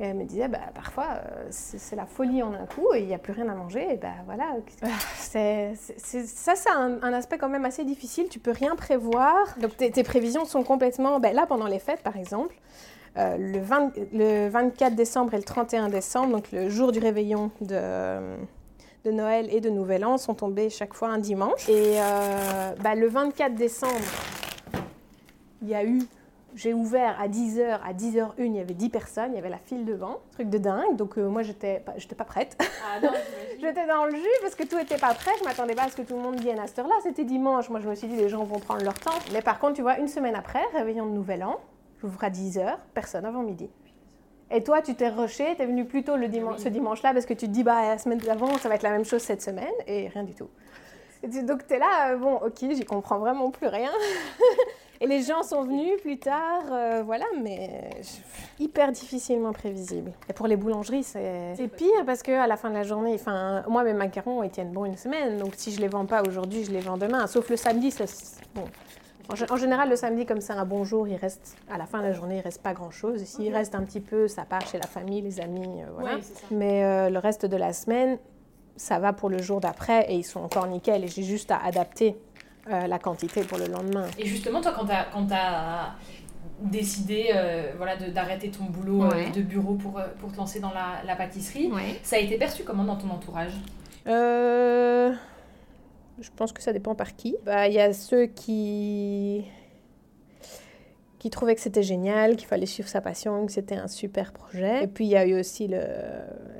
Et elle me disait, bah, parfois, euh, c'est la folie en un coup et il n'y a plus rien à manger. Et ben voilà. Ça, c'est un, aspect quand même assez difficile. Tu peux rien prévoir. Donc tes, prévisions sont complètement. Ben, là, pendant les fêtes, par exemple, le, le 24 décembre et le 31 décembre, donc le jour du réveillon de de Noël et de Nouvel An sont tombés chaque fois un dimanche. Et euh, bah, le 24 décembre, il y a eu, j'ai ouvert à 10h, à 10h01, il y avait 10 personnes, il y avait la file devant, truc de dingue. Donc euh, moi, j'étais pas, pas prête. Ah j'étais dans le jus parce que tout était pas prêt. Je m'attendais pas à ce que tout le monde vienne à cette heure-là. C'était dimanche. Moi, je me suis dit, les gens vont prendre leur temps. Mais par contre, tu vois, une semaine après, réveillon de Nouvel An, j'ouvre à 10h, personne avant midi. Et toi, tu t'es rushé, tu es venu plus tôt le dimanche, ce dimanche-là parce que tu te dis, bah, la semaine d'avant, ça va être la même chose cette semaine, et rien du tout. donc, tu es là, euh, bon, ok, j'y comprends vraiment plus rien. et les gens sont venus plus tard, euh, voilà, mais hyper difficilement prévisible. Et pour les boulangeries, c'est pire parce qu'à la fin de la journée, enfin, moi, mes macarons, ils tiennent bon une semaine, donc si je les vends pas aujourd'hui, je les vends demain, sauf le samedi, ça, bon, en, général, le samedi, comme c'est un bon jour, il reste, à la fin de la journée, il reste pas grand-chose. S'il reste un petit peu, ça part chez la famille, les amis, euh, voilà. Mais euh, le reste de la semaine, ça va pour le jour d'après et ils sont encore nickel. Et j'ai juste à adapter euh, la quantité pour le lendemain. Et justement, toi, quand tu as, décidé voilà, d'arrêter ton boulot de bureau pour, pour te lancer dans la, la pâtisserie, ça a été perçu comment dans ton entourage? Je pense que ça dépend par qui. Bah, il y a ceux qui qui trouvaient que c'était génial, qu'il fallait suivre sa passion, que c'était un super projet. Et puis il y a eu aussi le,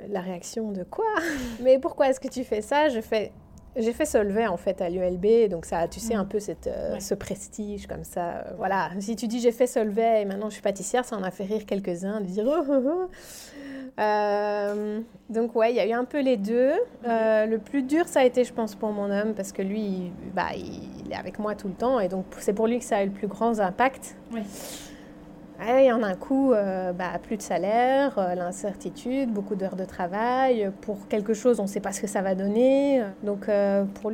la réaction de quoi? Mais pourquoi est-ce que tu fais ça? Je fais j'ai fait Solvay en fait à l'ULB, donc ça, tu sais, un mm. peu cette, euh, ce prestige comme ça. Euh, voilà, si tu dis j'ai fait Solvay et maintenant je suis pâtissière, ça en a fait rire quelques-uns de dire oh, oh, oh. Euh, donc ouais, il y a eu un peu les deux. Euh, le plus dur, ça a été, je pense, pour mon homme, parce que lui, il, bah, il est avec moi tout le temps, et donc c'est pour lui que ça a eu le plus grand impact. Oui. Il y en a un coup, euh, bah, plus de salaire, l'incertitude, beaucoup d'heures de travail. Pour quelque chose, on ne sait pas ce que ça va donner. Donc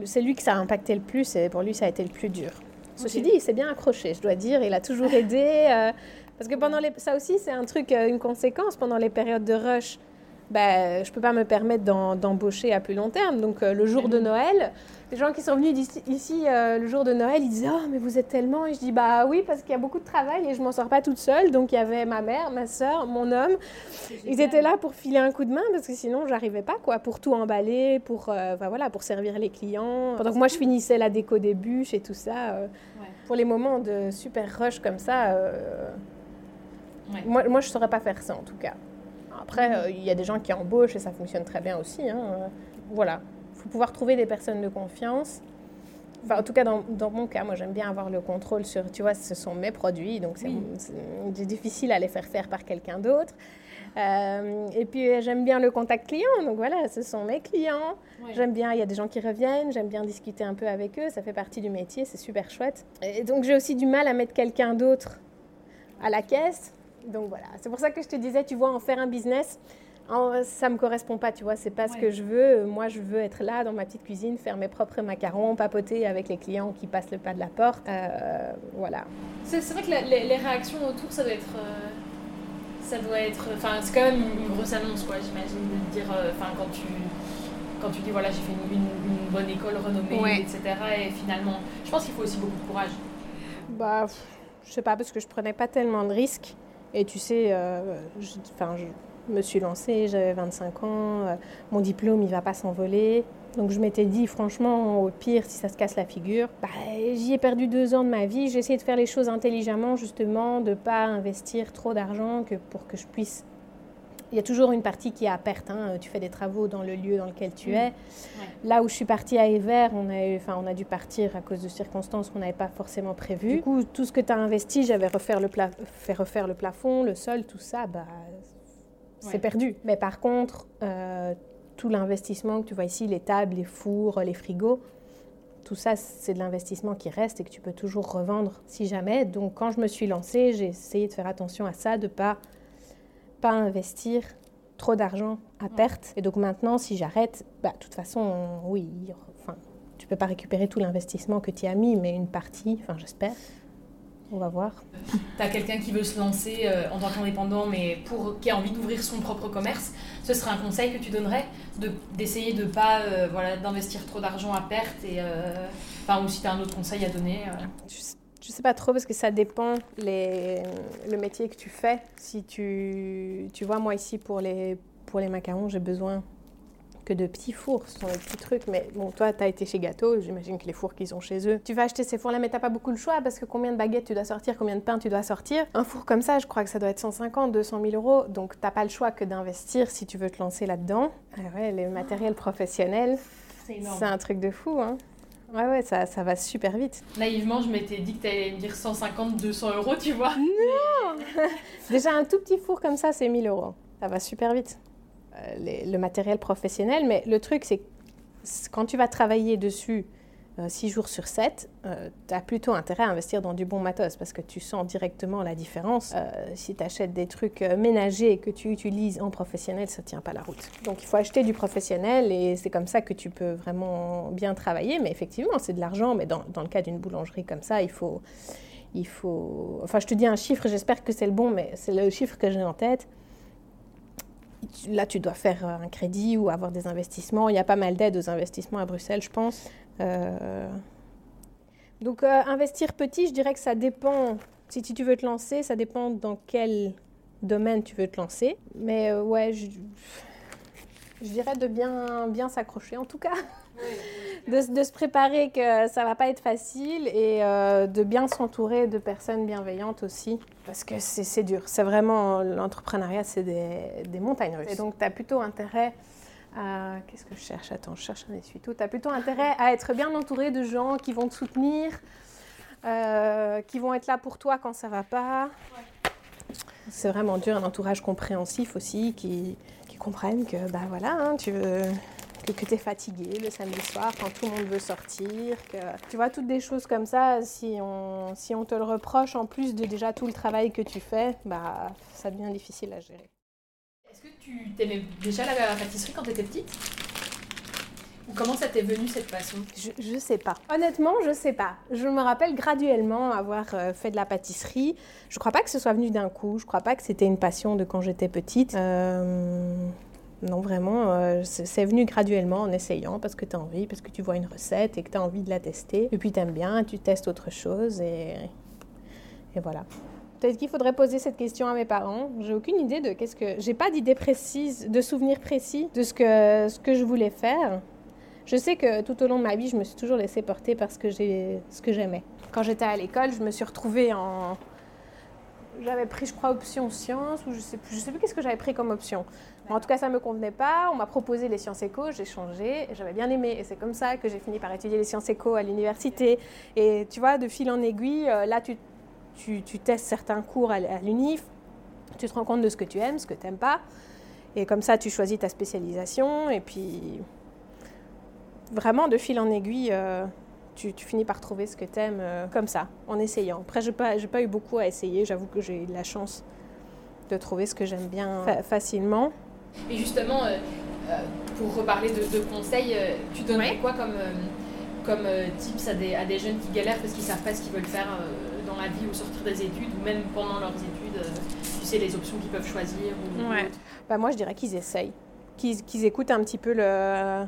c'est lui que ça a impacté le plus, et pour lui, ça a été le plus dur. Ceci dit, il s'est bien accroché, je dois dire. Il a toujours aidé. Parce que pendant les... ça aussi, c'est un truc, euh, une conséquence pendant les périodes de rush. Ben, je ne peux pas me permettre d'embaucher à plus long terme. Donc, euh, le jour de Noël, les gens qui sont venus ici, euh, le jour de Noël, ils disaient Oh, mais vous êtes tellement. Et je dis Bah oui, parce qu'il y a beaucoup de travail et je m'en sors pas toute seule. Donc, il y avait ma mère, ma soeur, mon homme. Ils étaient là pour filer un coup de main parce que sinon, j'arrivais pas, quoi, pour tout emballer, pour, voilà, pour servir les clients. Pendant que moi, je finissais la déco des bûches et tout ça. Pour les moments de super rush comme ça moi, moi, je ne saurais pas faire ça en tout cas. Après, euh, il y a des gens qui embauchent et ça fonctionne très bien aussi. Hein. Voilà. Faut pouvoir trouver des personnes de confiance. Enfin, en tout cas, dans, dans mon cas, moi, j'aime bien avoir le contrôle sur, tu vois, ce sont mes produits, donc c'est difficile à les faire faire par quelqu'un d'autre. Euh, et puis, j'aime bien le contact client, donc voilà, ce sont mes clients. J'aime bien, il y a des gens qui reviennent, j'aime bien discuter un peu avec eux, ça fait partie du métier, c'est super chouette. Et donc, j'ai aussi du mal à mettre quelqu'un d'autre à la caisse donc voilà, c'est pour ça que je te disais, tu vois, en faire un business, ça me correspond pas, tu vois, c'est pas ce que je veux. Moi, je veux être là dans ma petite cuisine, faire mes propres macarons, papoter avec les clients qui passent le pas de la porte. Euh, voilà. C'est vrai que les, réactions autour, ça doit être. Euh, ça doit être. Enfin, c'est quand même une grosse annonce, quoi, j'imagine, de dire. Euh, enfin, quand tu. Quand tu dis, voilà, j'ai fait une, bonne école renommée, etc. Et finalement, je pense qu'il faut aussi beaucoup de courage. Bah, je sais pas, parce que je prenais pas tellement de risques. Et tu sais, euh, me suis lancée, j'avais 25 ans, euh, mon diplôme il va pas s'envoler. Donc je m'étais dit franchement au pire si ça se casse la figure, bah, j'y ai perdu deux ans de ma vie, j'ai essayé de faire les choses intelligemment justement, de pas investir trop d'argent que pour que je puisse il y a toujours une partie qui est à perte. Hein. Tu fais des travaux dans le lieu dans lequel tu es. Là où je suis partie à Ever, on a, enfin, on a dû partir à cause de circonstances qu'on n'avait pas forcément prévues. Du coup, tout ce que tu as investi, j'avais refaire le fait refaire le plafond, le sol, tout ça, bah, c'est perdu. Mais par contre, euh, tout l'investissement que tu vois ici, les tables, les fours, les frigos, tout ça, c'est de l'investissement qui reste et que tu peux toujours revendre si jamais. Donc, quand je me suis lancée, j'ai essayé de faire attention à ça, de ne pas pas investir trop d'argent à perte. Et donc maintenant, si j'arrête, bah, de toute façon, oui, enfin, tu peux pas récupérer tout l'investissement que tu as mis, mais une partie, enfin j'espère. On va voir. Tu as quelqu'un qui veut se lancer euh, en tant qu'indépendant, mais pour, qui a envie d'ouvrir son propre commerce, ce serait un conseil que tu donnerais d'essayer de ne pas euh, voilà, d'investir trop d'argent à perte et, euh, Enfin, ou si tu as un autre conseil à donner je sais pas trop parce que ça dépend les, le métier que tu fais. Si tu, tu vois, moi ici pour les, pour les macarons, j'ai besoin que de petits fours, ce sont des petits trucs. Mais bon, toi, tu as été chez Gâteau, j'imagine que les fours qu'ils ont chez eux. Tu vas acheter ces fours-là, mais tu pas beaucoup le choix parce que combien de baguettes tu dois sortir, combien de pain tu dois sortir. Un four comme ça, je crois que ça doit être 150, 200 000 euros. Donc, t'as pas le choix que d'investir si tu veux te lancer là-dedans. Ah ouais, les matériels professionnels, c'est un truc de fou. Hein. Ouais, ouais, ça, ça va super vite. Naïvement, je m'étais dit que tu allais me dire 150, 200 euros, tu vois. Non Déjà, un tout petit four comme ça, c'est 1000 euros. Ça va super vite. Euh, le matériel professionnel, mais le truc, c'est quand tu vas travailler dessus 6 euh, jours sur 7, euh, tu as plutôt intérêt à investir dans du bon matos parce que tu sens directement la différence. Euh, si tu achètes des trucs ménagers que tu utilises en professionnel, ça ne tient pas la route. Donc il faut acheter du professionnel et c'est comme ça que tu peux vraiment bien travailler. Mais effectivement, c'est de l'argent, mais dans, dans, le cas d'une boulangerie comme ça, il faut, il faut... Enfin, je te dis un chiffre, j'espère que c'est le bon, mais c'est le chiffre que j'ai en tête là, tu dois faire un crédit ou avoir des investissements. Il y a pas mal d'aides aux investissements à Bruxelles, je pense. Euh, donc euh, investir petit, je dirais que ça dépend, si tu veux te lancer, ça dépend dans quel domaine tu veux te lancer. Mais euh, ouais, je, dirais de bien, bien s'accrocher en tout cas. de, se préparer que ça va pas être facile et de bien s'entourer de personnes bienveillantes aussi. Parce que c'est dur. C'est vraiment, l'entrepreneuriat, c'est des, montagnes russes. Et donc, tu as plutôt intérêt Qu'est-ce que je cherche? Attends, je cherche un essuie-tout. Tu as plutôt intérêt à être bien entouré de gens qui vont te soutenir, euh, qui vont être là pour toi quand ça va pas. C'est vraiment dur, un entourage compréhensif aussi, qui, qui comprennent que bah voilà, hein, tu veux que, tu es fatigué le samedi soir quand tout le monde veut sortir. Que, tu vois, toutes des choses comme ça, si on, si on te le reproche en plus de déjà tout le travail que tu fais, bah, ça devient difficile à gérer. Est-ce que tu t'aimais déjà la, pâtisserie quand tu étais petite? Ou comment ça t'est venu cette passion? Je, ne sais pas. Honnêtement, je sais pas. Je me rappelle graduellement avoir euh, fait de la pâtisserie. Je crois pas que ce soit venu d'un coup. Je crois pas que c'était une passion de quand j'étais petite. Euh, non, vraiment, euh, c'est venu graduellement en essayant parce que tu as envie, parce que tu vois une recette et que tu as envie de la tester. Et puis tu aimes bien, tu testes autre chose et, et voilà. Peut-être qu'il faudrait poser cette question à mes parents. J'ai aucune idée de qu'est-ce que. J'ai pas d'idée précise, de souvenir précis de ce que, ce que je voulais faire. Je sais que tout au long de ma vie, je me suis toujours laissée porter j'ai ce que j'aimais. Quand j'étais à l'école, je me suis retrouvée en. J'avais pris, je crois, option sciences, ou je sais plus, je sais plus qu'est-ce que j'avais pris comme option. en tout cas, ça me convenait pas. On m'a proposé les sciences éco, j'ai changé, j'avais bien aimé. Et c'est comme ça que j'ai fini par étudier les sciences éco à l'université. Et tu vois, de fil en aiguille, euh, là, tu tu, testes certains cours à, l'UNIF, tu te rends compte de ce que tu aimes, ce que tu n'aimes pas. Et comme ça, tu choisis ta spécialisation. Et puis, vraiment, de fil en aiguille, euh, tu, finis par trouver ce que tu aimes euh, comme ça, en essayant. Après, je n'ai pas, pas, eu beaucoup à essayer. J'avoue que j'ai eu la chance de trouver ce que j'aime bien facilement. Et justement, euh, pour reparler de, conseils, tu donnerais quoi comme, comme tips à des, à des, jeunes qui galèrent parce qu'ils ne savent pas ce qu'ils veulent faire dans la vie ou sortir des études ou même pendant leurs études, euh, tu sais, les options qu'ils peuvent choisir ouais. bah, Moi, je dirais qu'ils essayent, qu'ils écoutent un petit peu le,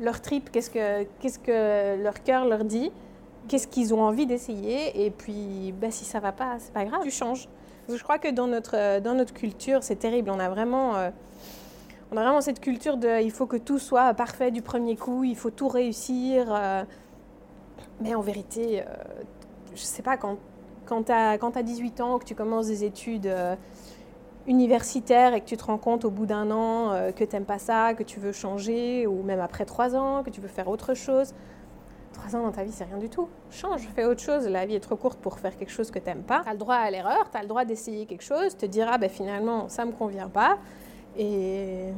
leur trip, qu'est-ce que, que leur cœur leur dit, qu'est-ce qu'ils ont envie d'essayer, et puis bah, si ça va pas, c'est pas grave, tu changes. Je crois que dans notre, dans notre culture, c'est terrible. On a vraiment... on a vraiment cette culture de il faut que tout soit parfait du premier coup, il faut tout réussir. mais en vérité, je sais pas, quand, quand tu as, as, 18 ans, que tu commences des études universitaire et que tu te rends compte au bout d'un an euh, que tu n'aimes pas ça, que tu veux changer, ou même après trois ans, que tu veux faire autre chose. Trois ans dans ta vie, c'est rien du tout. Change, fais autre chose. La vie est trop courte pour faire quelque chose que tu n'aimes pas. Tu as le droit à l'erreur, tu as le droit d'essayer quelque chose, te dire, ah ben finalement, ça ne me convient pas. Et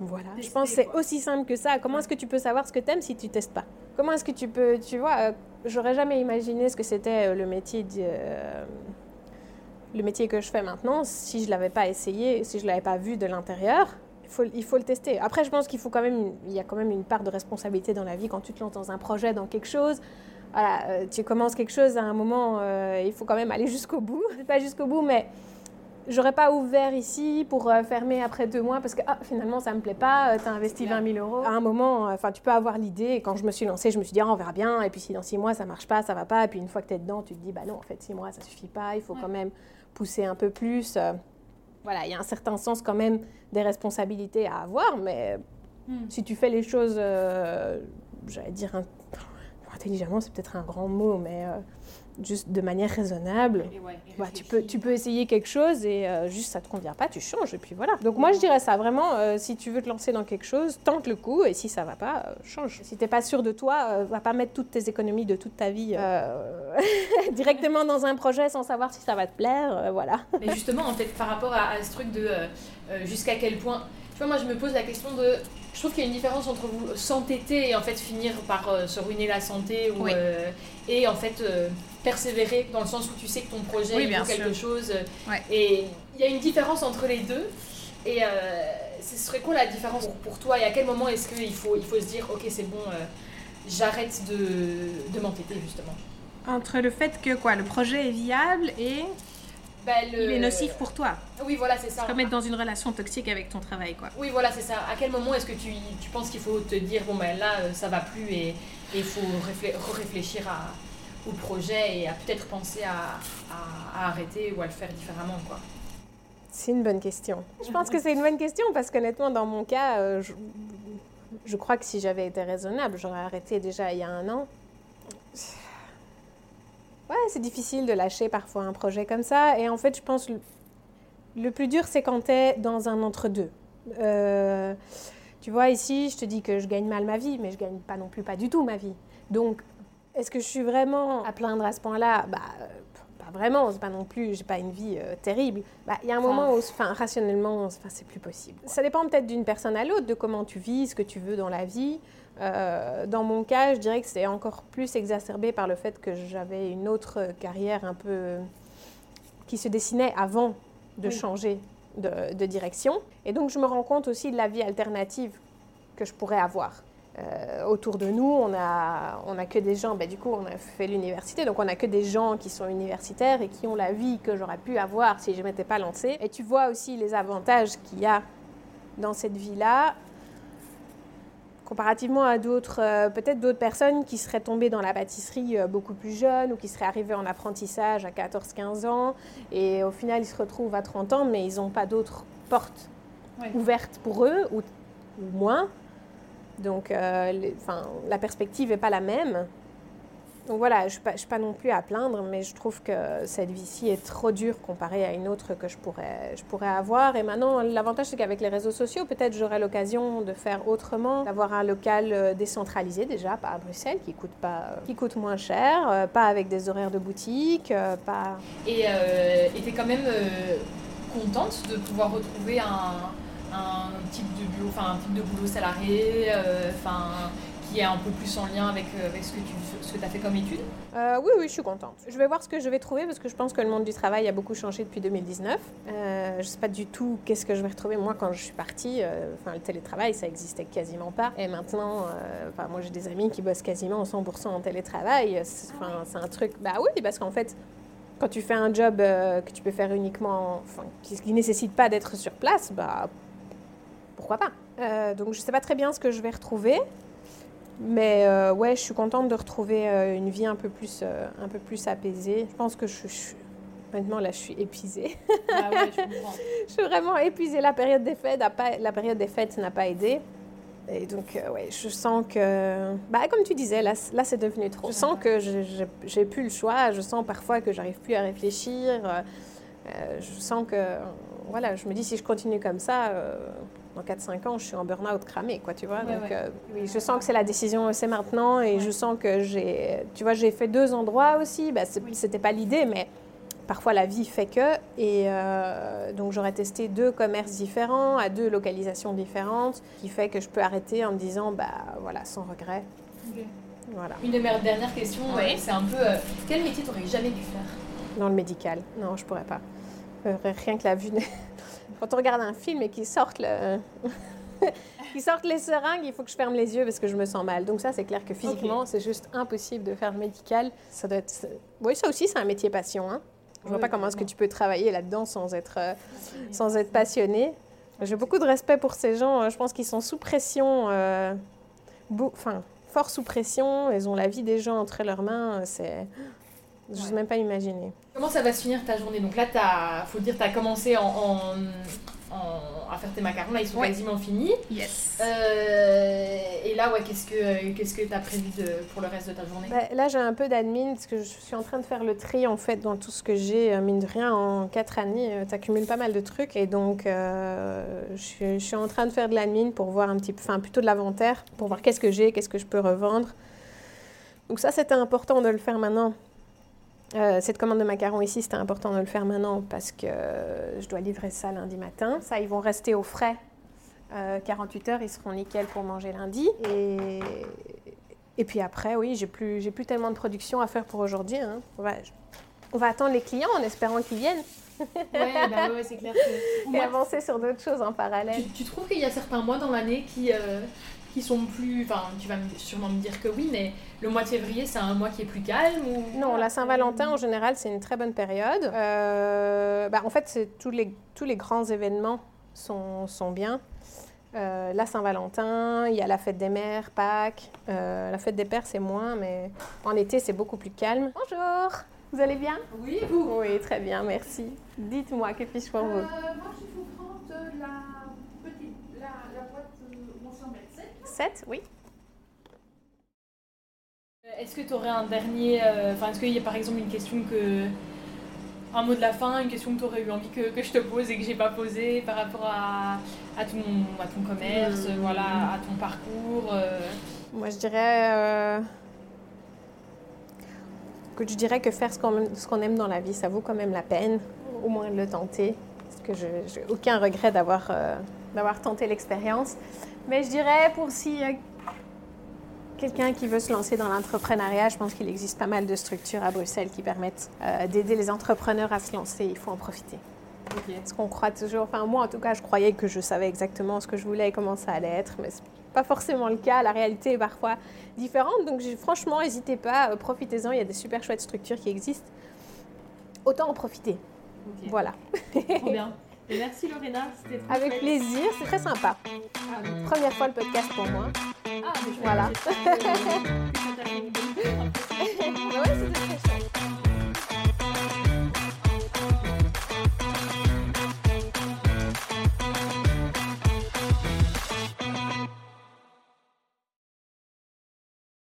voilà. Je pense que c'est aussi simple que ça. Comment est-ce que tu peux savoir ce que tu aimes si tu testes pas? Comment est-ce que tu peux, tu vois, euh, j'aurais jamais imaginé ce que c'était euh, le métier de le métier que je fais maintenant, si je ne l'avais pas essayé, si je ne l'avais pas vu de l'intérieur, il faut, il faut le tester. Après, je pense qu'il faut quand même, il y a quand même une part de responsabilité dans la vie quand tu te lances dans un projet, dans quelque chose. Voilà, euh, tu commences quelque chose à un moment, euh, il faut quand même aller jusqu'au bout. Pas jusqu'au bout, mais j'aurais pas ouvert ici pour euh, fermer après deux mois parce que ah, finalement ça me plaît pas, tu as investi 20 000 euros. À un moment, enfin tu peux avoir l'idée. Et quand je me suis lancée, je me suis dit ah, on verra bien. Et puis si dans six mois ça marche pas, ça va pas. Et puis une fois que tu es dedans, tu te dis bah non, en fait six mois ça suffit pas. Il faut quand même pousser un peu plus. Euh, voilà, il y a un certain sens quand même des responsabilités à avoir, mais hmm. si tu fais les choses, euh, j'allais dire intelligemment, c'est peut-être un grand mot, mais euh, juste de manière raisonnable. Bah, tu, peux, tu peux essayer quelque chose et euh, juste ça te convient pas, tu changes et puis voilà. Donc moi je dirais ça vraiment, euh, si tu veux te lancer dans quelque chose, tente le coup et si ça va pas, change. Si t'es pas sûr de toi, va pas mettre toutes tes économies de toute ta vie directement dans un projet sans savoir si ça va te plaire, voilà. Mais justement en fait par rapport à, ce truc de jusqu'à quel point, tu vois moi je me pose la question de je trouve qu'il y a une différence entre vous s'entêter et en fait finir par se ruiner la santé ou, et en fait persévérer dans le sens où tu sais que ton projet est quelque chose. Et il y a une différence entre les deux. Et euh, ce serait quoi la différence pour, toi Et à quel moment est-ce qu'il faut, il faut se dire, ok, c'est bon, euh, j'arrête de, de m'entêter justement? Entre le fait que quoi, le projet est viable et bah, il est nocif pour toi. Oui, voilà, c'est ça. C'est comme être dans une relation toxique avec ton travail, quoi. Oui, voilà, c'est ça. À quel moment est-ce que tu, tu, penses qu'il faut te dire, bon, ben là, euh, ça va plus et il faut réfléchir à, au projet et à peut-être penser à, à, arrêter ou à le faire différemment quoi? C'est une bonne question. Je pense que c'est une bonne question parce qu'honnêtement, dans mon cas, euh, je, crois que si j'avais été raisonnable, j'aurais arrêté déjà il y a un an. Ouais, c'est difficile de lâcher parfois un projet comme ça. Et en fait, je pense le, le plus dur, c'est quand tu es dans un entre-deux. Euh, tu vois, ici, je te dis que je gagne mal ma vie, mais je gagne pas non plus pas du tout ma vie. Donc, est-ce que je suis vraiment à plaindre à ce point-là? Bah, euh, Pas vraiment, c'est pas non plus, j'ai pas une vie euh, terrible. Bah, il y a un moment où, enfin, rationnellement, c'est plus possible. Ça dépend peut-être d'une personne à l'autre, de comment tu vis, ce que tu veux dans la vie. Euh, dans mon cas, je dirais que c'est encore plus exacerbé par le fait que j'avais une autre carrière un peu qui se dessinait avant de changer de, de, direction. Et donc, je me rends compte aussi de la vie alternative que je pourrais avoir. Euh, autour de nous, on a, on a que des gens, bah, du coup, on a fait l'université, donc on a que des gens qui sont universitaires et qui ont la vie que j'aurais pu avoir si je ne m'étais pas lancée. Et tu vois aussi les avantages qu'il y a dans cette vie-là, comparativement à d'autres, euh, peut-être d'autres personnes qui seraient tombées dans la pâtisserie euh, beaucoup plus jeunes ou qui seraient arrivées en apprentissage à 14-15 ans et au final ils se retrouvent à 30 ans mais ils n'ont pas d'autres portes ouvertes pour eux ou, ou moins. Donc, euh, la perspective n'est pas la même. Donc voilà, je ne suis, pas non plus à plaindre, mais je trouve que cette vie-ci est trop dure comparée à une autre que je pourrais, je pourrais avoir. Et maintenant, l'avantage, c'est qu'avec les réseaux sociaux, peut-être j'aurai l'occasion de faire autrement, d'avoir un local euh, décentralisé déjà, pas à Bruxelles, qui coûte, pas, qui coûte moins cher, euh, pas avec des horaires de boutique, pas... Et tu es quand même contente de pouvoir retrouver un type de boulot, un type de boulot salarié, euh, enfin qui est un peu plus en lien avec, euh, avec ce que tu ce que as fait comme étude euh, Oui, oui, je suis contente. Je vais voir ce que je vais trouver parce que je pense que le monde du travail a beaucoup changé depuis 2019. je ne sais pas du tout qu'est-ce que je vais retrouver moi quand je suis partie. Enfin, le télétravail, ça existait quasiment pas. Et maintenant, moi j'ai des amis qui bossent quasiment 100% en télétravail. Enfin, c'est un truc. Bah oui, parce qu'en fait, quand tu fais un job que tu peux faire uniquement, qui, qui nécessite pas d'être sur place, bah pourquoi pas euh, Donc je ne sais pas très bien ce que je vais retrouver. Mais euh, ouais, je suis contente de retrouver euh, une vie un peu plus, un peu plus apaisée. Je pense que je, honnêtement, là, je suis épuisée. Ah ouais, je comprends. je suis vraiment épuisée. La période des fêtes n'a pas, la période des fêtes n'a pas aidé. Et donc, euh, ouais, je sens que, bah, comme tu disais, là, là c'est devenu trop. Je sens que j'ai plus le choix. Je sens parfois que j'arrive plus à réfléchir. Euh, euh, je sens que, voilà, je me dis si je continue comme ça, euh, dans 4-5 ans, je suis en burn-out cramé, quoi, tu vois. Ouais, donc, ouais. euh, oui, je sens que c'est la décision, c'est maintenant. Et je sens que j'ai, tu vois, j'ai fait deux endroits aussi. Bah, c'était pas l'idée, mais parfois la vie fait que. Et euh, donc j'aurais testé deux commerces différents, à deux localisations différentes, qui fait que je peux arrêter en me disant, bah voilà, sans regret. Voilà. Une de mes dernières questions, Oui. euh, c'est un peu euh, quel métier t'aurais jamais pu faire? Dans le médical, non, je pourrais pas. Euh, rien que la vue. Quand on regarde un film et qu'ils sortent le. qu'ils sortent les seringues, il faut que je ferme les yeux parce que je me sens mal. Donc ça, c'est clair que physiquement, c'est juste impossible de faire le médical. Ça doit être... Oui, ça aussi, c'est un métier passion. Hein. Je vois Oui, pas comment est-ce que tu peux travailler là-dedans sans être, euh, sans être passionné. J'ai beaucoup de respect pour ces gens. euh, Je pense qu'ils sont sous pression, euh, beau- enfin, fort sous pression. Ils ont la vie des gens entre leurs mains. C'est... Je n'ose Ouais. même pas imaginer. Comment ça va se finir ta journée? Donc là, il faut dire, tu as commencé en, en- en- à faire tes macarons, là ils sont Ouais. quasiment finis. Yes. Euh, et là, ouais, qu'est-ce que qu'est-ce que tu as prévu de, pour le reste de ta journée? Bah, là, j'ai un peu d'admin parce que je suis en train de faire le tri en fait dans tout ce que j'ai. euh, Mine de rien, en quatre années, tu accumules pas mal de trucs. Et donc, euh, je, suis, je suis en train de faire de l'admin pour voir un petit peu, enfin plutôt de l'inventaire, pour voir qu'est-ce que j'ai, qu'est-ce que je peux revendre. Donc, ça, c'était important de le faire maintenant. Euh, cette commande de macarons ici, c'était important de le faire maintenant parce que euh, je dois livrer ça lundi matin. Ça, ils vont rester au frais. euh, 48 heures, ils seront nickel pour manger lundi. Et, et puis après, oui, j'ai plus, j'ai plus tellement de production à faire pour aujourd'hui. hein. On, va, on va attendre les clients en espérant qu'ils viennent Ouais, bah ouais, c'est clair que. et Moi, avancer sur d'autres choses en parallèle. tu, tu trouves qu'il y a certains mois dans l'année qui, euh, qui sont plus. Enfin, tu vas me- sûrement me dire que oui, mais le mois de février, c'est un mois qui est plus calme ou... Non, la Saint-Valentin, en général, c'est une très bonne période. Euh, bah, en fait, c'est tous les, tous les grands événements sont, sont bien. Euh, la Saint-Valentin, il y a la fête des mères, Pâques. Euh, la fête des pères, c'est moins, mais en été, c'est beaucoup plus calme. Bonjour, vous allez bien? Oui, vous Oui, très bien, merci. Dites-moi, que puis-je pour vous Euh, moi, je vous prends de la petite, la, la boîte euh, où on s'en met sept. 7, oui. Euh, Est-ce que tu aurais un dernier. euh, Enfin, est-ce qu'il y a par exemple une question que. Un mot de la fin, une question que tu aurais eu envie que, que je te pose et que j'ai pas posée par rapport à, à, ton, à ton commerce, Hmm. voilà, à ton parcours euh, Moi, je dirais euh, que je dirais que faire ce qu'on ce qu'on aime dans la vie, ça vaut quand même la peine, au moins de le tenter. Parce que je n'ai aucun regret d'avoir d'avoir tenté l'expérience. Mais je dirais pour si euh, quelqu'un qui veut se lancer dans l'entrepreneuriat, je pense qu'il existe pas mal de structures à Bruxelles qui permettent euh, d'aider les entrepreneurs à se lancer. Il faut en profiter. Parce qu'on croit toujours, enfin moi en tout cas, je croyais que je savais exactement ce que je voulais et comment ça allait être, mais c'est pas forcément le cas. La réalité est parfois différente. Donc franchement, n'hésitez pas, euh, profitez-en. Il y a des super chouettes structures qui existent. Autant en profiter. Voilà. Trop bien. Merci Lorena, c'était Avec plaisir, c'est très sympa. Ah, Première fois le podcast pour moi. ah, mais je- Voilà. Ouais, c'était très chouette.